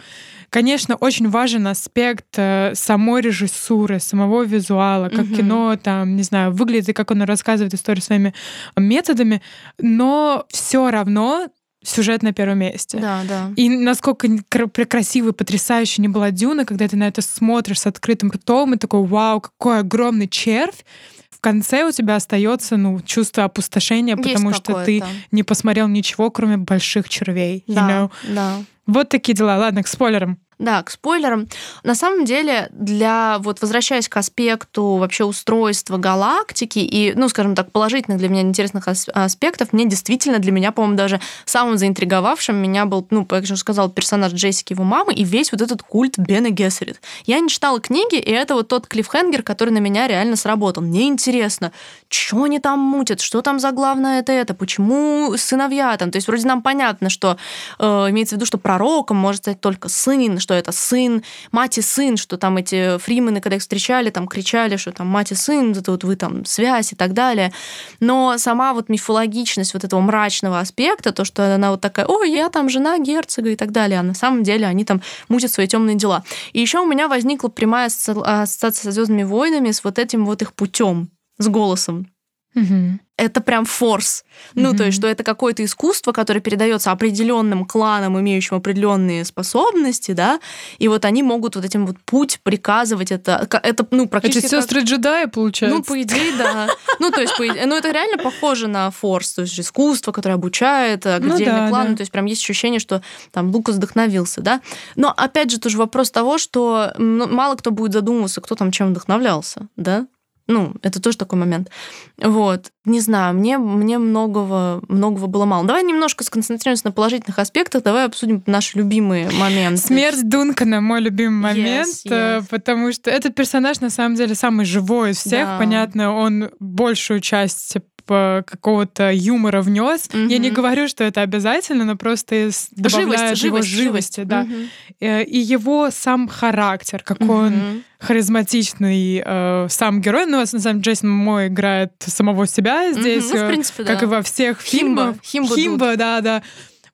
Конечно, очень важен аспект э, самой режиссуры, самого визуала, как угу. кино там, не знаю, выглядит и как оно рассказывает историю своими методами, но все равно сюжет на первом месте. Да, да. И насколько красивый, потрясающий не была Дюна, когда ты на это смотришь с открытым ртом и такой, вау, какой огромный червь, в конце у тебя остается ну, чувство опустошения, Есть потому что ты не посмотрел ничего, кроме больших червей. Да, you know? да. Вот такие дела. Ладно, к спойлерам. Да, к спойлерам. На самом деле, для вот возвращаясь к аспекту вообще устройства галактики и, ну, скажем так, положительных для меня интересных аспектов, мне действительно, для меня, по-моему, даже самым заинтриговавшим меня был, ну, как я уже сказала, персонаж Джессики, его мамы, и весь вот этот культ Бена Гессерит. Я не читала книги, и это вот тот клиффхенгер, который на меня реально сработал. Мне интересно, что они там мутят, что там за главное это это, почему сыновья там. То есть вроде нам понятно, что э, имеется в виду, что пророком может стать только сын, что это сын, мать и сын, что там эти фримены, когда их встречали, там кричали, что там мать и сын, это вот вы там связь и так далее. Но сама вот мифологичность вот этого мрачного аспекта, то, что она вот такая, ой, я там жена герцога и так далее, а на самом деле они там мутят свои темные дела. И еще у меня возникла прямая ассоциация со Звездными войнами с вот этим вот их путем, с голосом. Угу. Это прям форс. Ну, mm-hmm. то есть, что это какое-то искусство, которое передается определенным кланам, имеющим определенные способности, да, и вот они могут вот этим вот путь приказывать это, это ну, практически... Это сестры как... джедая, получается? Ну, по идее, да. Ну, то есть, по идее, ну, это реально похоже на форс, то есть искусство, которое обучает отдельный ну, да, клан, да. то есть прям есть ощущение, что там Лукас вдохновился, да. Но, опять же, тоже вопрос того, что мало кто будет задумываться, кто там чем вдохновлялся, да. Ну, это тоже такой момент. Вот. Не знаю, мне, мне многого, многого было мало. Давай немножко сконцентрируемся на положительных аспектах. Давай обсудим наши любимые моменты. Смерть Дункана мой любимый момент, yes, yes. потому что этот персонаж на самом деле самый живой из всех. Да. Понятно, он большую часть какого-то юмора внес. Mm-hmm. Я не говорю, что это обязательно, но просто добавляет живость, его живость, живости, да. Mm-hmm. И его сам характер, какой mm-hmm. он харизматичный э, сам герой. Ну, на самом деле, Джейсон Мой играет самого себя здесь, mm-hmm. ну, в принципе, как да. и во всех фильмах. Химба, Химба, да, да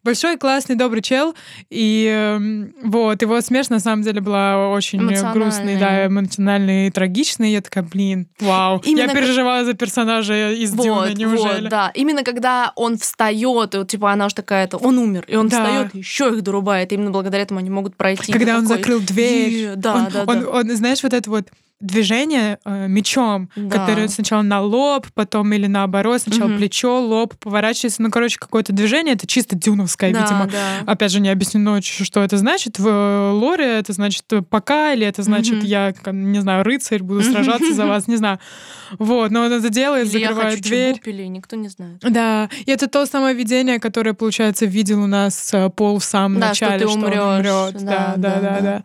большой, классный, добрый чел. И эм, вот, его смерть на самом деле была очень грустной, да, эмоциональной и трагичной. Я такая, блин, вау. Именно я переживаю за персонажа из вот, Дюны, неужели? Вот, да. Именно когда он встает, и вот, типа, она уже такая, то он умер, и он да. встает, еще их дорубает. Именно благодаря этому они могут пройти. Когда он закрыл дверь. Да, он, да, он, да. Он, он, знаешь, вот это вот движение э, мечом, да. которое сначала на лоб, потом или наоборот, сначала угу. плечо, лоб, поворачивается. Ну, короче, какое-то движение, это чисто дюновское, да, видимо. Да. Опять же, не объяснено, что это значит. В э, лоре это значит э, пока, или это значит угу. я, не знаю, рыцарь, буду сражаться за вас, не знаю. Вот, но он это делает, или закрывает я хочу дверь. Или никто не знает. Да, и это то самое видение, которое, получается, видел у нас Пол в самом да, начале, что, ты умрёшь. он умрет. Да, да, да, да. да.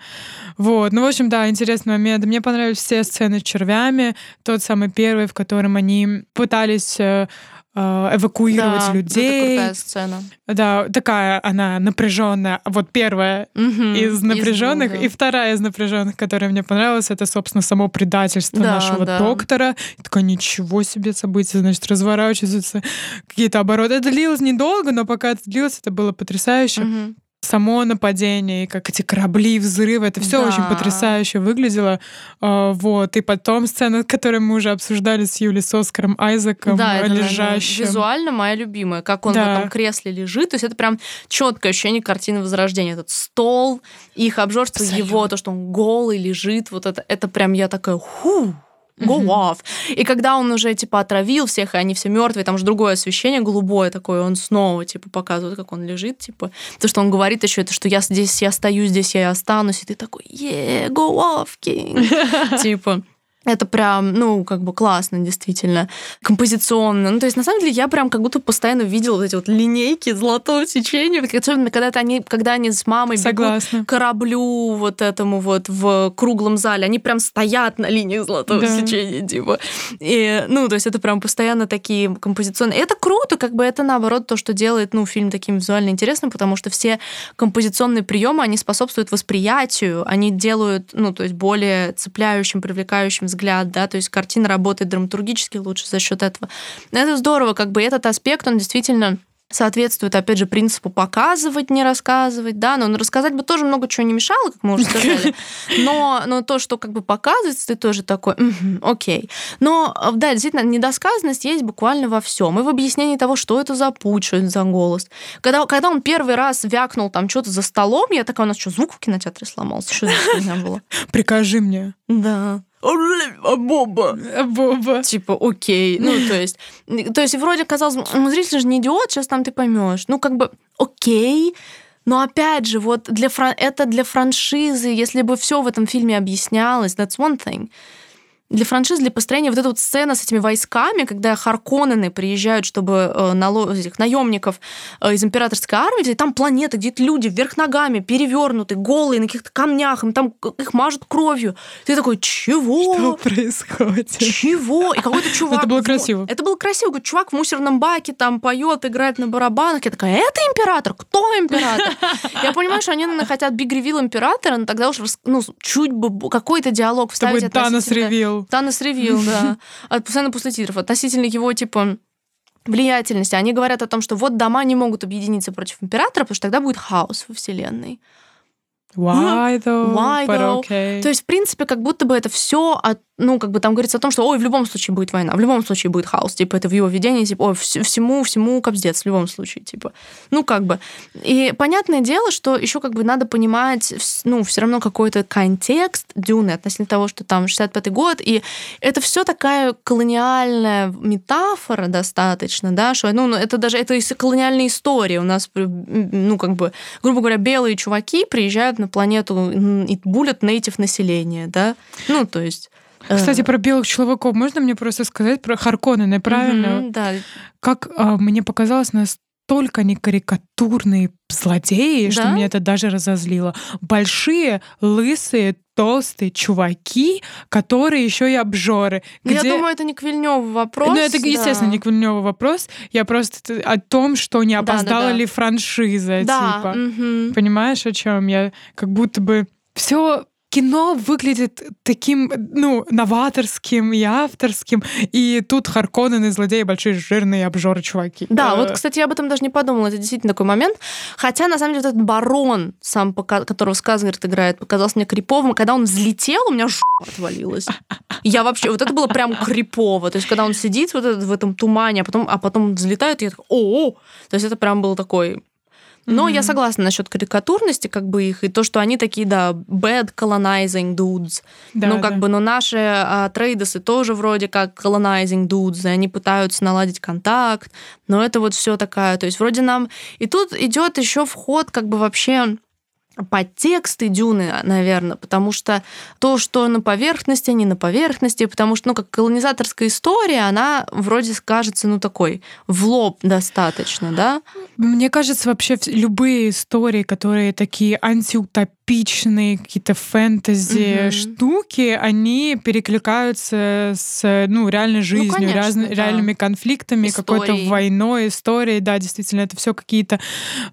Вот, ну, в общем, да, интересный момент. Мне понравились все сцены с червями. Тот самый первый, в котором они пытались э, э, эвакуировать да, людей. Это крутая сцена. Да, такая она напряженная. Вот первая угу, из напряженных, из, да. и вторая из напряженных, которая мне понравилась, это, собственно, само предательство да, нашего да. доктора. И такая, ничего себе события, значит, разворачиваются какие-то обороты. Это длилось недолго, но пока это длилось, это было потрясающе. Угу само нападение, как эти корабли, взрывы, это все да. очень потрясающе выглядело. А, вот. И потом сцена, которую мы уже обсуждали с Юлей с Оскаром Айзеком, да, это, лежащим. визуально моя любимая, как он да. в этом кресле лежит. То есть это прям четкое ощущение картины Возрождения. Этот стол, их обжорство, его, то, что он голый лежит, вот это, это прям я такая, ху, go off. И когда он уже, типа, отравил всех, и они все мертвые, там же другое освещение голубое такое, он снова, типа, показывает, как он лежит, типа. То, что он говорит еще, это, что я здесь, я стою здесь, я и останусь, и ты такой, yeah, go off, king. Типа. Это прям, ну, как бы классно, действительно. Композиционно. Ну, то есть, на самом деле, я прям как будто постоянно видела вот эти вот линейки золотого сечения. Особенно, когда, они, когда они с мамой Согласна. бегут кораблю вот этому вот в круглом зале. Они прям стоят на линиях золотого да. сечения, типа. И, ну, то есть, это прям постоянно такие композиционные. И это круто, как бы это, наоборот, то, что делает, ну, фильм таким визуально интересным, потому что все композиционные приемы, они способствуют восприятию, они делают, ну, то есть, более цепляющим, привлекающим взгляд, да, то есть картина работает драматургически лучше за счет этого. Это здорово, как бы этот аспект, он действительно соответствует, опять же, принципу показывать, не рассказывать, да, но рассказать бы тоже много чего не мешало, как мы уже сказали, но, но то, что как бы показывается, ты тоже такой, окей. Но, да, действительно, недосказанность есть буквально во всем. И в объяснении того, что это за путь, что это за голос. Когда, когда он первый раз вякнул там что-то за столом, я такая, у нас что, звук в кинотеатре сломался? Что это было? Прикажи мне. Да. А Боба. А Боба. Типа, окей. Ну, то есть, то есть вроде казалось, ну, зритель же не идиот, сейчас там ты поймешь. Ну, как бы, окей. Но опять же, вот для фран... это для франшизы, если бы все в этом фильме объяснялось, that's one thing для франшизы, для построения вот эта вот сцена с этими войсками, когда Харконнены приезжают, чтобы э, нало... этих наемников э, из императорской армии, там планета, где люди вверх ногами, перевернуты, голые, на каких-то камнях, им там их мажут кровью. Ты такой, чего? Что происходит? Чего? И какой-то чувак... Это было красиво. Это было красиво. Чувак в мусорном баке там поет, играет на барабанах. Я такая, это император? Кто император? Я понимаю, что они, наверное, хотят Биг Ревил императора, но тогда уж ну, чуть бы какой-то диалог вставить. Будет Танос Ревил. Танос ревил, да. Постоянно после титров. Относительно его, типа, влиятельности. Они говорят о том, что вот дома не могут объединиться против императора, потому что тогда будет хаос во Вселенной. Why though? Why But though? okay. То есть, в принципе, как будто бы это все от ну, как бы там говорится о том, что, ой, в любом случае будет война, в любом случае будет хаос, типа, это в его видении, типа, ой, всему, всему капздец, в любом случае, типа. Ну, как бы. И понятное дело, что еще как бы надо понимать, ну, все равно какой-то контекст Дюны относительно того, что там 65-й год, и это все такая колониальная метафора достаточно, да, что, ну, это даже, это из колониальной истории. У нас, ну, как бы, грубо говоря, белые чуваки приезжают на планету и булят нейтив население, да, ну, то есть кстати, э. про белых человеков можно мне просто сказать про Харконнены, правильно? Угу, да. Как а, мне показалось, настолько они карикатурные злодеи, да? что меня это даже разозлило. Большие, лысые, толстые чуваки, которые еще и обжоры. Где... Я думаю, это не к Вильнёву вопрос. Ну, это, естественно, да. не к Вильнёву вопрос. Я просто о том, что не опоздала да, да, да. ли франшиза, да. типа. Угу. Понимаешь, о чем я? Как будто бы все кино выглядит таким, ну, новаторским и авторским, и тут Харконнен и злодеи большие жирные обжоры чуваки. Да, вот, кстати, я об этом даже не подумала, это действительно такой момент. Хотя, на самом деле, вот этот барон, сам, которого Сказгард играет, показался мне криповым. Когда он взлетел, у меня жопа отвалилась. Я вообще, вот это было прям крипово. То есть, когда он сидит вот в этом тумане, а потом, а потом взлетает, и я такой, о, То есть, это прям был такой но mm-hmm. я согласна насчет карикатурности, как бы их, и то, что они такие, да, bad colonizing dudes. Да, ну, как да. бы, но наши а, трейдерсы тоже вроде как colonizing dudes, и они пытаются наладить контакт, но это вот все такая, то есть вроде нам... И тут идет еще вход как бы вообще подтексты Дюны, наверное, потому что то, что на поверхности, не на поверхности, потому что, ну, как колонизаторская история, она вроде кажется, ну, такой в лоб достаточно, да? Мне кажется, вообще любые истории, которые такие антиутопичные, типичные какие-то фэнтези угу. штуки, они перекликаются с ну, реальной ну, жизнью, ну, конечно, раз, да. реальными конфликтами, какой-то войной, историей. Да, действительно, это все какие-то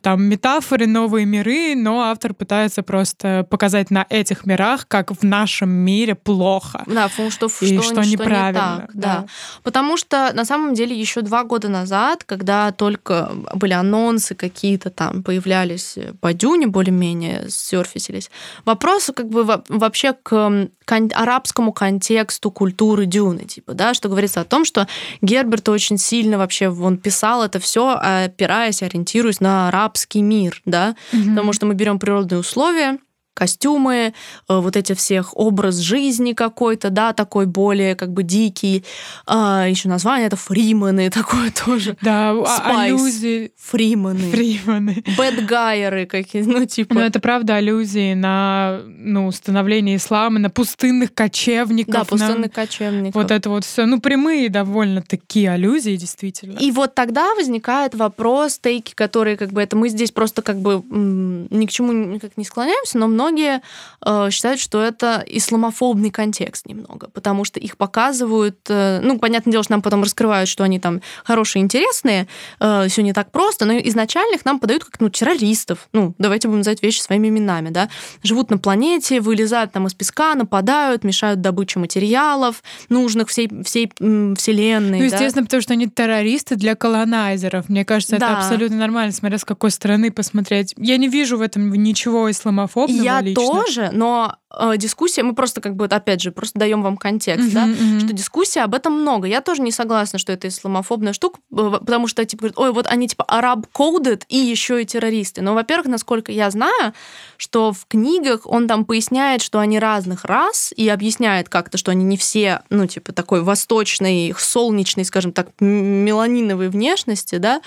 там метафоры, новые миры, но автор пытается просто показать на этих мирах, как в нашем мире плохо. Да, что, что, и что, что неправильно. Не так, да. да. Потому что на самом деле еще два года назад, когда только были анонсы какие-то там появлялись по Дюне более-менее с Surface повесились. Вопрос как бы вообще к кон- арабскому контексту культуры Дюны, типа, да, что говорится о том, что Герберт очень сильно вообще, он писал это все, опираясь, ориентируясь на арабский мир, да, mm-hmm. потому что мы берем природные условия, костюмы, э, вот эти всех образ жизни какой-то, да, такой более как бы дикий. А, еще название это фримены, такое тоже. Да, а, аллюзии. Фримены. Фримены. Бэдгайеры какие, ну типа. Ну это правда аллюзии на ну, становление ислама, на пустынных кочевников. Да, пустынных на... кочевников. Вот это вот все, ну прямые довольно такие аллюзии, действительно. И вот тогда возникает вопрос, тейки, которые как бы это мы здесь просто как бы ни к чему никак не склоняемся, но много многие э, считают, что это исламофобный контекст немного, потому что их показывают, э, ну, понятное дело, что нам потом раскрывают, что они там хорошие, интересные, э, все не так просто, но изначально их нам подают как, ну, террористов, ну, давайте будем называть вещи своими именами, да, живут на планете, вылезают там из песка, нападают, мешают добычу материалов, нужных всей, всей вселенной. Ну, естественно, да? потому что они террористы для колонайзеров. Мне кажется, да. это абсолютно нормально, смотря с какой стороны посмотреть. Я не вижу в этом ничего исламофобного. Я лично. тоже, но дискуссия, мы просто как бы, опять же, просто даем вам контекст, uh-huh, да, uh-huh. что дискуссия об этом много. Я тоже не согласна, что это исламофобная штука, потому что, типа, говорят, ой, вот они, типа, араб-кодед и еще и террористы. Но, во-первых, насколько я знаю, что в книгах он там поясняет, что они разных рас, и объясняет как-то, что они не все, ну, типа, такой восточной, солнечной, скажем так, меланиновой внешности, да,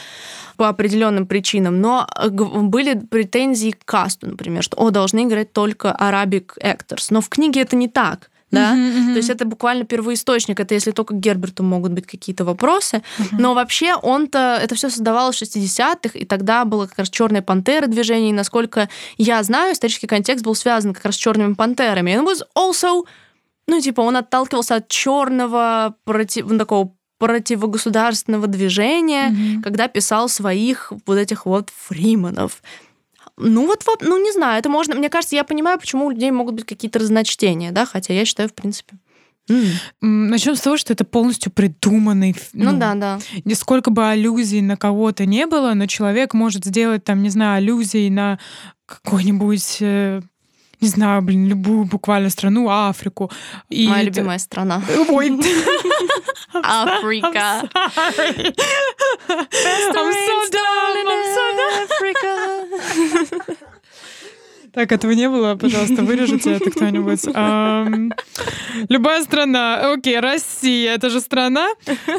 по определенным причинам, но э, были претензии к касту, например, что, о, должны играть только Arabic actors. Но в книге это не так да, uh-huh, uh-huh. то есть это буквально первоисточник, это если только Герберту могут быть какие-то вопросы, uh-huh. но вообще он-то, это все создавалось в 60-х, и тогда было как раз черные пантеры движение, и насколько я знаю, исторический контекст был связан как раз с черными пантерами. And was also, ну, типа, он отталкивался от черного против, ну, такого противогосударственного движения, mm-hmm. когда писал своих вот этих вот фриманов. Ну вот, ну не знаю, это можно... Мне кажется, я понимаю, почему у людей могут быть какие-то разночтения, да, хотя я считаю, в принципе... Mm. Начнем с того, что это полностью придуманный. Ну, ну да, да. Сколько бы аллюзий на кого-то не было, но человек может сделать там, не знаю, аллюзии на какой-нибудь э, не знаю, блин, любую буквально страну, Африку. И Моя это... любимая страна. Ой. Африка. I'm so dumb. I'm so dumb. Africa. Так, этого не было, пожалуйста, вырежите это кто-нибудь. Любая страна. Окей, Россия, это же страна.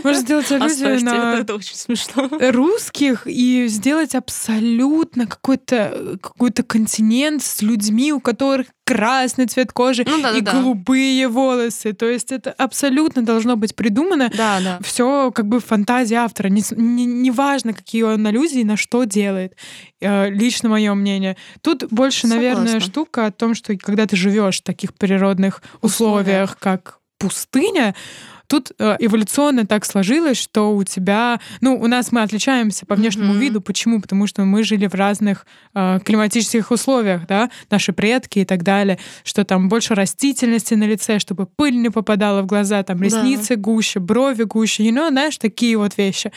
Можно сделать аллюзию на это очень смешно. русских и сделать абсолютно какой-то какой континент с людьми, у которых красный цвет кожи ну, да, и да, голубые да. волосы. То есть это абсолютно должно быть придумано. Да, да. Все как бы фантазия автора. Не, не, не важно, какие он аллюзии, на что делает. Э, лично мое мнение. Тут больше, Согласна. наверное, штука о том, что когда ты живешь в таких природных условиях, условиях как пустыня, Тут э, эволюционно так сложилось, что у тебя, ну, у нас мы отличаемся по внешнему mm-hmm. виду. Почему? Потому что мы жили в разных э, климатических условиях, да, наши предки и так далее, что там больше растительности на лице, чтобы пыль не попадала в глаза, там ресницы да. гуще, брови гуще, you know, знаешь, такие вот вещи.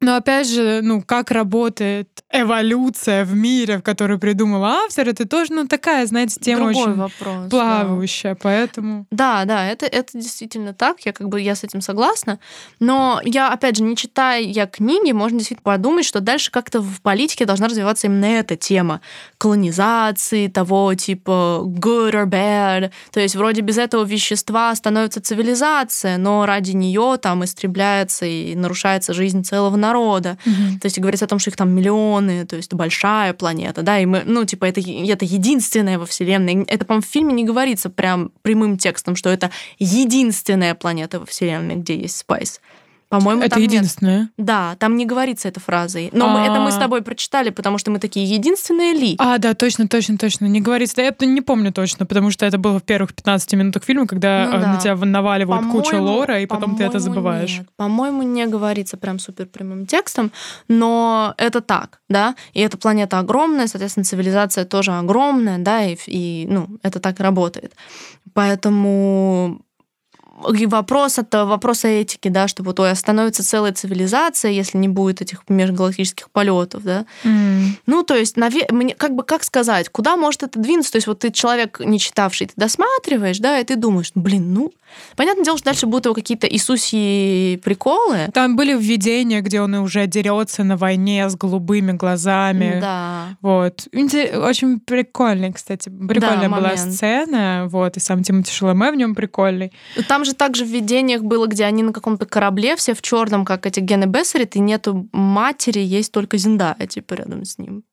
Но опять же, ну, как работает эволюция в мире, в которой придумал автор, это тоже, ну, такая, знаете, тема Другой очень вопрос, плавающая, да. поэтому... Да, да, это, это действительно так. Я как бы я с этим согласна. Но я, опять же, не читая я книги, можно действительно подумать, что дальше как-то в политике должна развиваться именно эта тема колонизации, того типа good or bad. То есть вроде без этого вещества становится цивилизация, но ради нее там истребляется и нарушается жизнь целого народа. Mm-hmm. То есть говорится о том, что их там миллионы, то есть большая планета, да, и мы, ну, типа, это, это единственная во Вселенной. Это, по-моему, в фильме не говорится прям прямым текстом, что это единственная планета во вселенной, где есть спайс. По-моему, это единственное. Нет. Да, там не говорится эта фразой. Но мы, это мы с а. тобой прочитали, потому что мы такие единственные ли. А, да, точно, точно, точно. Не говорится. Да, я не помню точно, потому что это было в первых 15 минутах фильма, когда ну, да. на тебя наваливают куча лора, и потом ты это забываешь. Нет. По-моему, не говорится прям супер прямым текстом, но это так, да. И эта планета огромная, соответственно, цивилизация тоже огромная, да, и, и ну, это так работает. Поэтому и вопрос это вопрос этики, да, что вот ой, остановится целая цивилизация, если не будет этих межгалактических полетов, да. Mm. Ну, то есть, наве... мне, как бы как сказать, куда может это двинуться? То есть, вот ты человек не читавший, ты досматриваешь, да, и ты думаешь, блин, ну, понятное дело, что дальше будут его какие-то Иисуси приколы. Там были введения, где он уже дерется на войне с голубыми глазами. Да. Вот. Очень прикольный, кстати. Прикольная да, была момент. сцена, вот, и сам Тимоти Шаломе в нем прикольный. Там же также в видениях было, где они на каком-то корабле, все в черном, как эти Гены Бессерит, и нету матери, есть только Зиндая, типа, рядом с ним.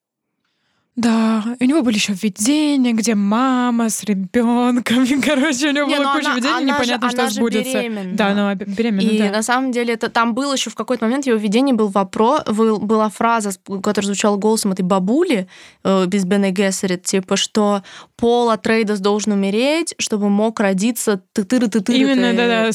Да, у него были еще видения, где мама с ребенком. Короче, у него не, было куча она, видений, она непонятно, же, что она сбудется. Беременна. Да, она беременна. И да. на самом деле это там был еще в какой-то момент его видении был вопрос, был, была фраза, которая звучала голосом этой бабули э, без Бене Гессерит, типа, что Пол Атрейдес должен умереть, чтобы мог родиться ты ты ты ты Именно, да-да,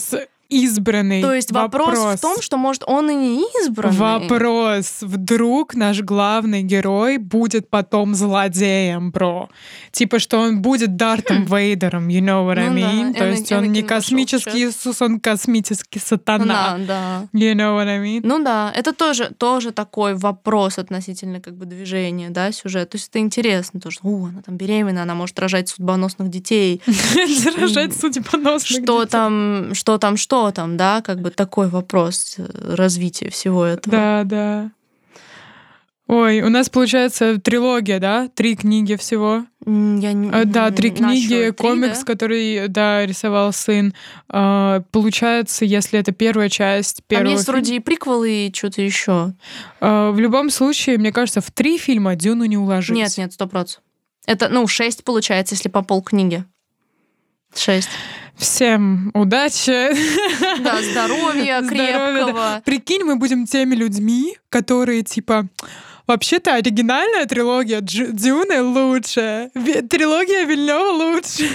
избранный. То есть вопрос, вопрос в том, что, может, он и не избранный. Вопрос. Вдруг наш главный герой будет потом злодеем, бро. Типа, что он будет Дартом. Вейдером, you know what I ну mean? Да. То есть он не космический Иисус, он космический сатана. Да, да. You know what I mean? Ну да, это тоже, тоже такой вопрос относительно как бы движения, да, сюжет. То есть это интересно тоже. У, она там беременна, она может рожать судьбоносных детей. Рожать судьбоносных. Что там, что там, что что там, да, как бы такой вопрос э, развития всего этого. Да, да. Ой, у нас получается трилогия, да? Три книги всего. Я не, а, да, три книги, комикс, да? который, да, рисовал сын. А, получается, если это первая часть первого. Там есть фильма... вроде и приквелы и что-то еще. А, в любом случае, мне кажется, в три фильма Дюну не уложить. Нет, нет, сто процентов. Это, ну, шесть получается, если по полкниги. Шесть. Всем удачи. Да, здоровья, крепкого. Здоровья, да. Прикинь, мы будем теми людьми, которые типа Вообще-то оригинальная трилогия Дж- Дюны лучше. Трилогия Вильнева лучше.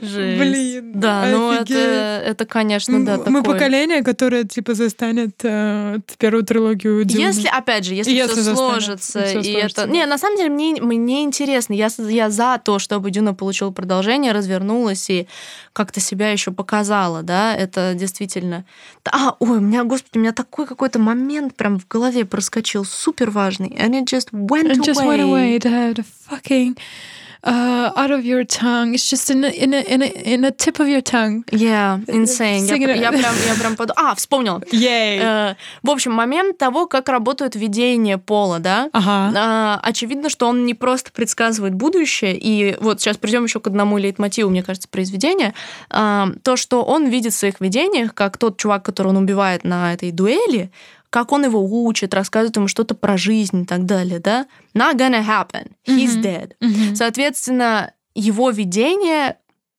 Жесть. Блин. Да, ну это, это, конечно, да, Мы такое. поколение, которое, типа, застанет э, первую трилогию Дюны. Если, опять же, если, если все сложится, и, и это... Не, на самом деле, мне, мне интересно. Я, я за то, чтобы Дюна получила продолжение, развернулась и как-то себя еще показала, да, это действительно... А, ой, у меня, господи, у меня такой какой-то момент прям в голове проскочил, супер важный. And it just went it away. just went away. The, the fucking uh, out of your tongue. It's just in a, in a, in a, in a tip of your tongue. Yeah, insane. Я, я прям, я прям под... А, вспомнила. Yay. Uh, в общем, момент того, как работают видения Пола, да? Ага. Uh, очевидно, что он не просто предсказывает будущее, и вот сейчас придем еще к одному лейтмотиву, мне кажется, произведения. Uh, то, что он видит в своих видениях, как тот чувак, которого он убивает на этой дуэли, как он его учит, рассказывает ему что-то про жизнь и так далее, да? Not gonna happen. He's mm-hmm. dead. Mm-hmm. Соответственно, его видение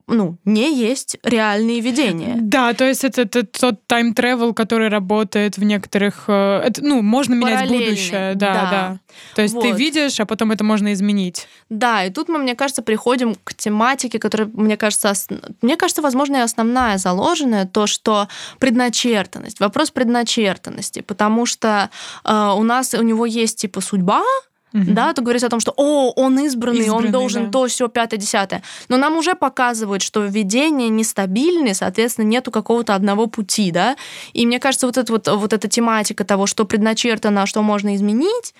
ну, не есть реальные видения. Да, то есть это, это тот тайм-тревел, который работает в некоторых... Э, это, ну, можно менять будущее. Да, да. да. То есть вот. ты видишь, а потом это можно изменить. Да, и тут мы, мне кажется, приходим к тематике, которая, мне кажется, ос... мне кажется, возможно, и основная заложенная, то, что предначертанность, вопрос предначертанности, потому что э, у нас, у него есть типа судьба, угу. да, то говорить о том, что о, он избранный, избранный он должен да. то, все, пятое, десятое. Но нам уже показывают, что введение нестабильное, соответственно, нету какого-то одного пути, да. И мне кажется, вот, это, вот, вот эта тематика того, что предначертано, что можно изменить,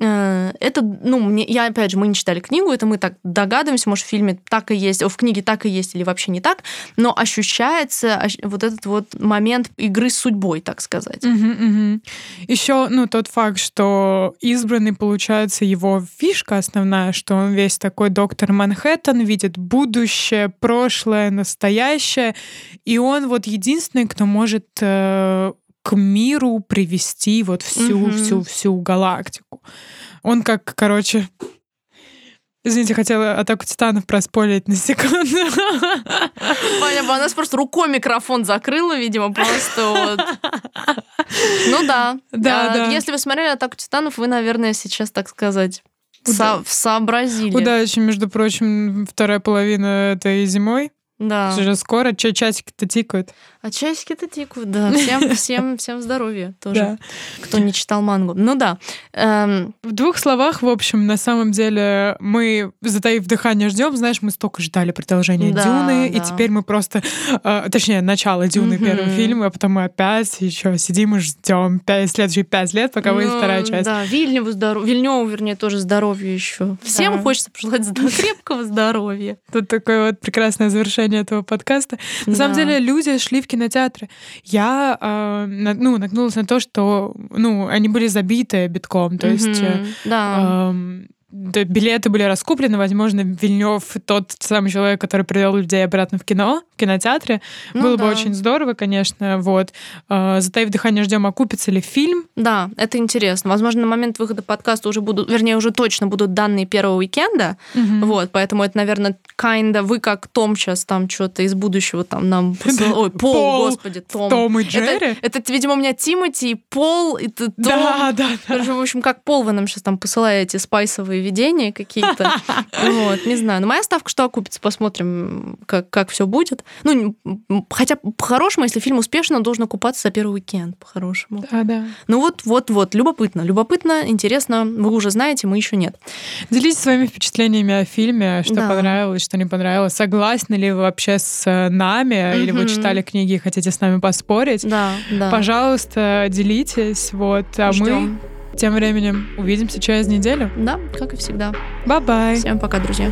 э, это, ну, мне, я, опять же, мы не читали книгу, это мы так догадываемся, может, в фильме так и есть, в книге так и есть или вообще не так, но ощущается вот этот вот момент игры с судьбой, так сказать. Угу, угу. Еще, ну, тот факт, что избранный, получается, кажется, его фишка основная, что он весь такой доктор Манхэттен, видит будущее, прошлое, настоящее, и он вот единственный, кто может э, к миру привести вот всю, mm-hmm. всю, всю галактику. Он как, короче, Извините, хотела атаку титанов проспорить на секунду. Понятно, она просто рукой микрофон закрыла, видимо, просто вот. Ну да. Да, а, да. Если вы смотрели атаку титанов, вы, наверное, сейчас, так сказать, Уда... сообразили. Удачи, между прочим, вторая половина этой зимой. Да. Уже скоро часики-то тикают. А часики-то тикают, да. Всем, всем, всем здоровья тоже, да. кто не читал мангу. Ну да. Эм... В двух словах, в общем, на самом деле мы, затаив дыхание, ждем. Знаешь, мы столько ждали продолжения да, Дюны, да. и теперь мы просто, э, точнее, начало Дюны угу. первого фильма, а потом мы опять еще сидим и ждем следующие пять лет, пока ну, выйдет вторая часть. Да, Вильневу здоров... Вильневу, вернее, тоже здоровья еще. Всем да. хочется пожелать крепкого здоровья. Тут такое вот прекрасное завершение этого подкаста. На да. самом деле люди шли в кинотеатры. Я э, ну, нагнулась на то, что ну, они были забиты битком. То есть mm-hmm. да. э, билеты были раскуплены, возможно, Вильнев тот самый человек, который привел людей обратно в кино, в кинотеатре. Ну, Было да. бы очень здорово, конечно. Вот. А, затаив дыхание, ждем, окупится ли фильм. Да, это интересно. Возможно, на момент выхода подкаста уже будут, вернее, уже точно будут данные первого уикенда. Угу. Вот, поэтому это, наверное, kinda вы как Том сейчас там что-то из будущего там нам посыл... Ой, Пол, Пол, господи, Том. Том и Джерри? Это, это, видимо, у меня Тимати и Пол, и Том. Да, да, да. В общем, как Пол вы нам сейчас там посылаете спайсовые видения какие-то. Вот, не знаю. Но моя ставка, что окупится, посмотрим, как, как все будет. Ну, хотя по-хорошему, если фильм успешно, он должен окупаться за первый уикенд, по-хорошему. Да, да. Ну вот, вот, вот, любопытно. Любопытно, интересно. Вы уже знаете, мы еще нет. Делитесь своими впечатлениями о фильме, что да. понравилось, что не понравилось. Согласны ли вы вообще с нами, mm-hmm. или вы читали книги и хотите с нами поспорить? Да, да. Пожалуйста, делитесь. Вот, а Ждем. мы тем временем увидимся через неделю. Да, как и всегда. Bye-bye. Всем пока, друзья.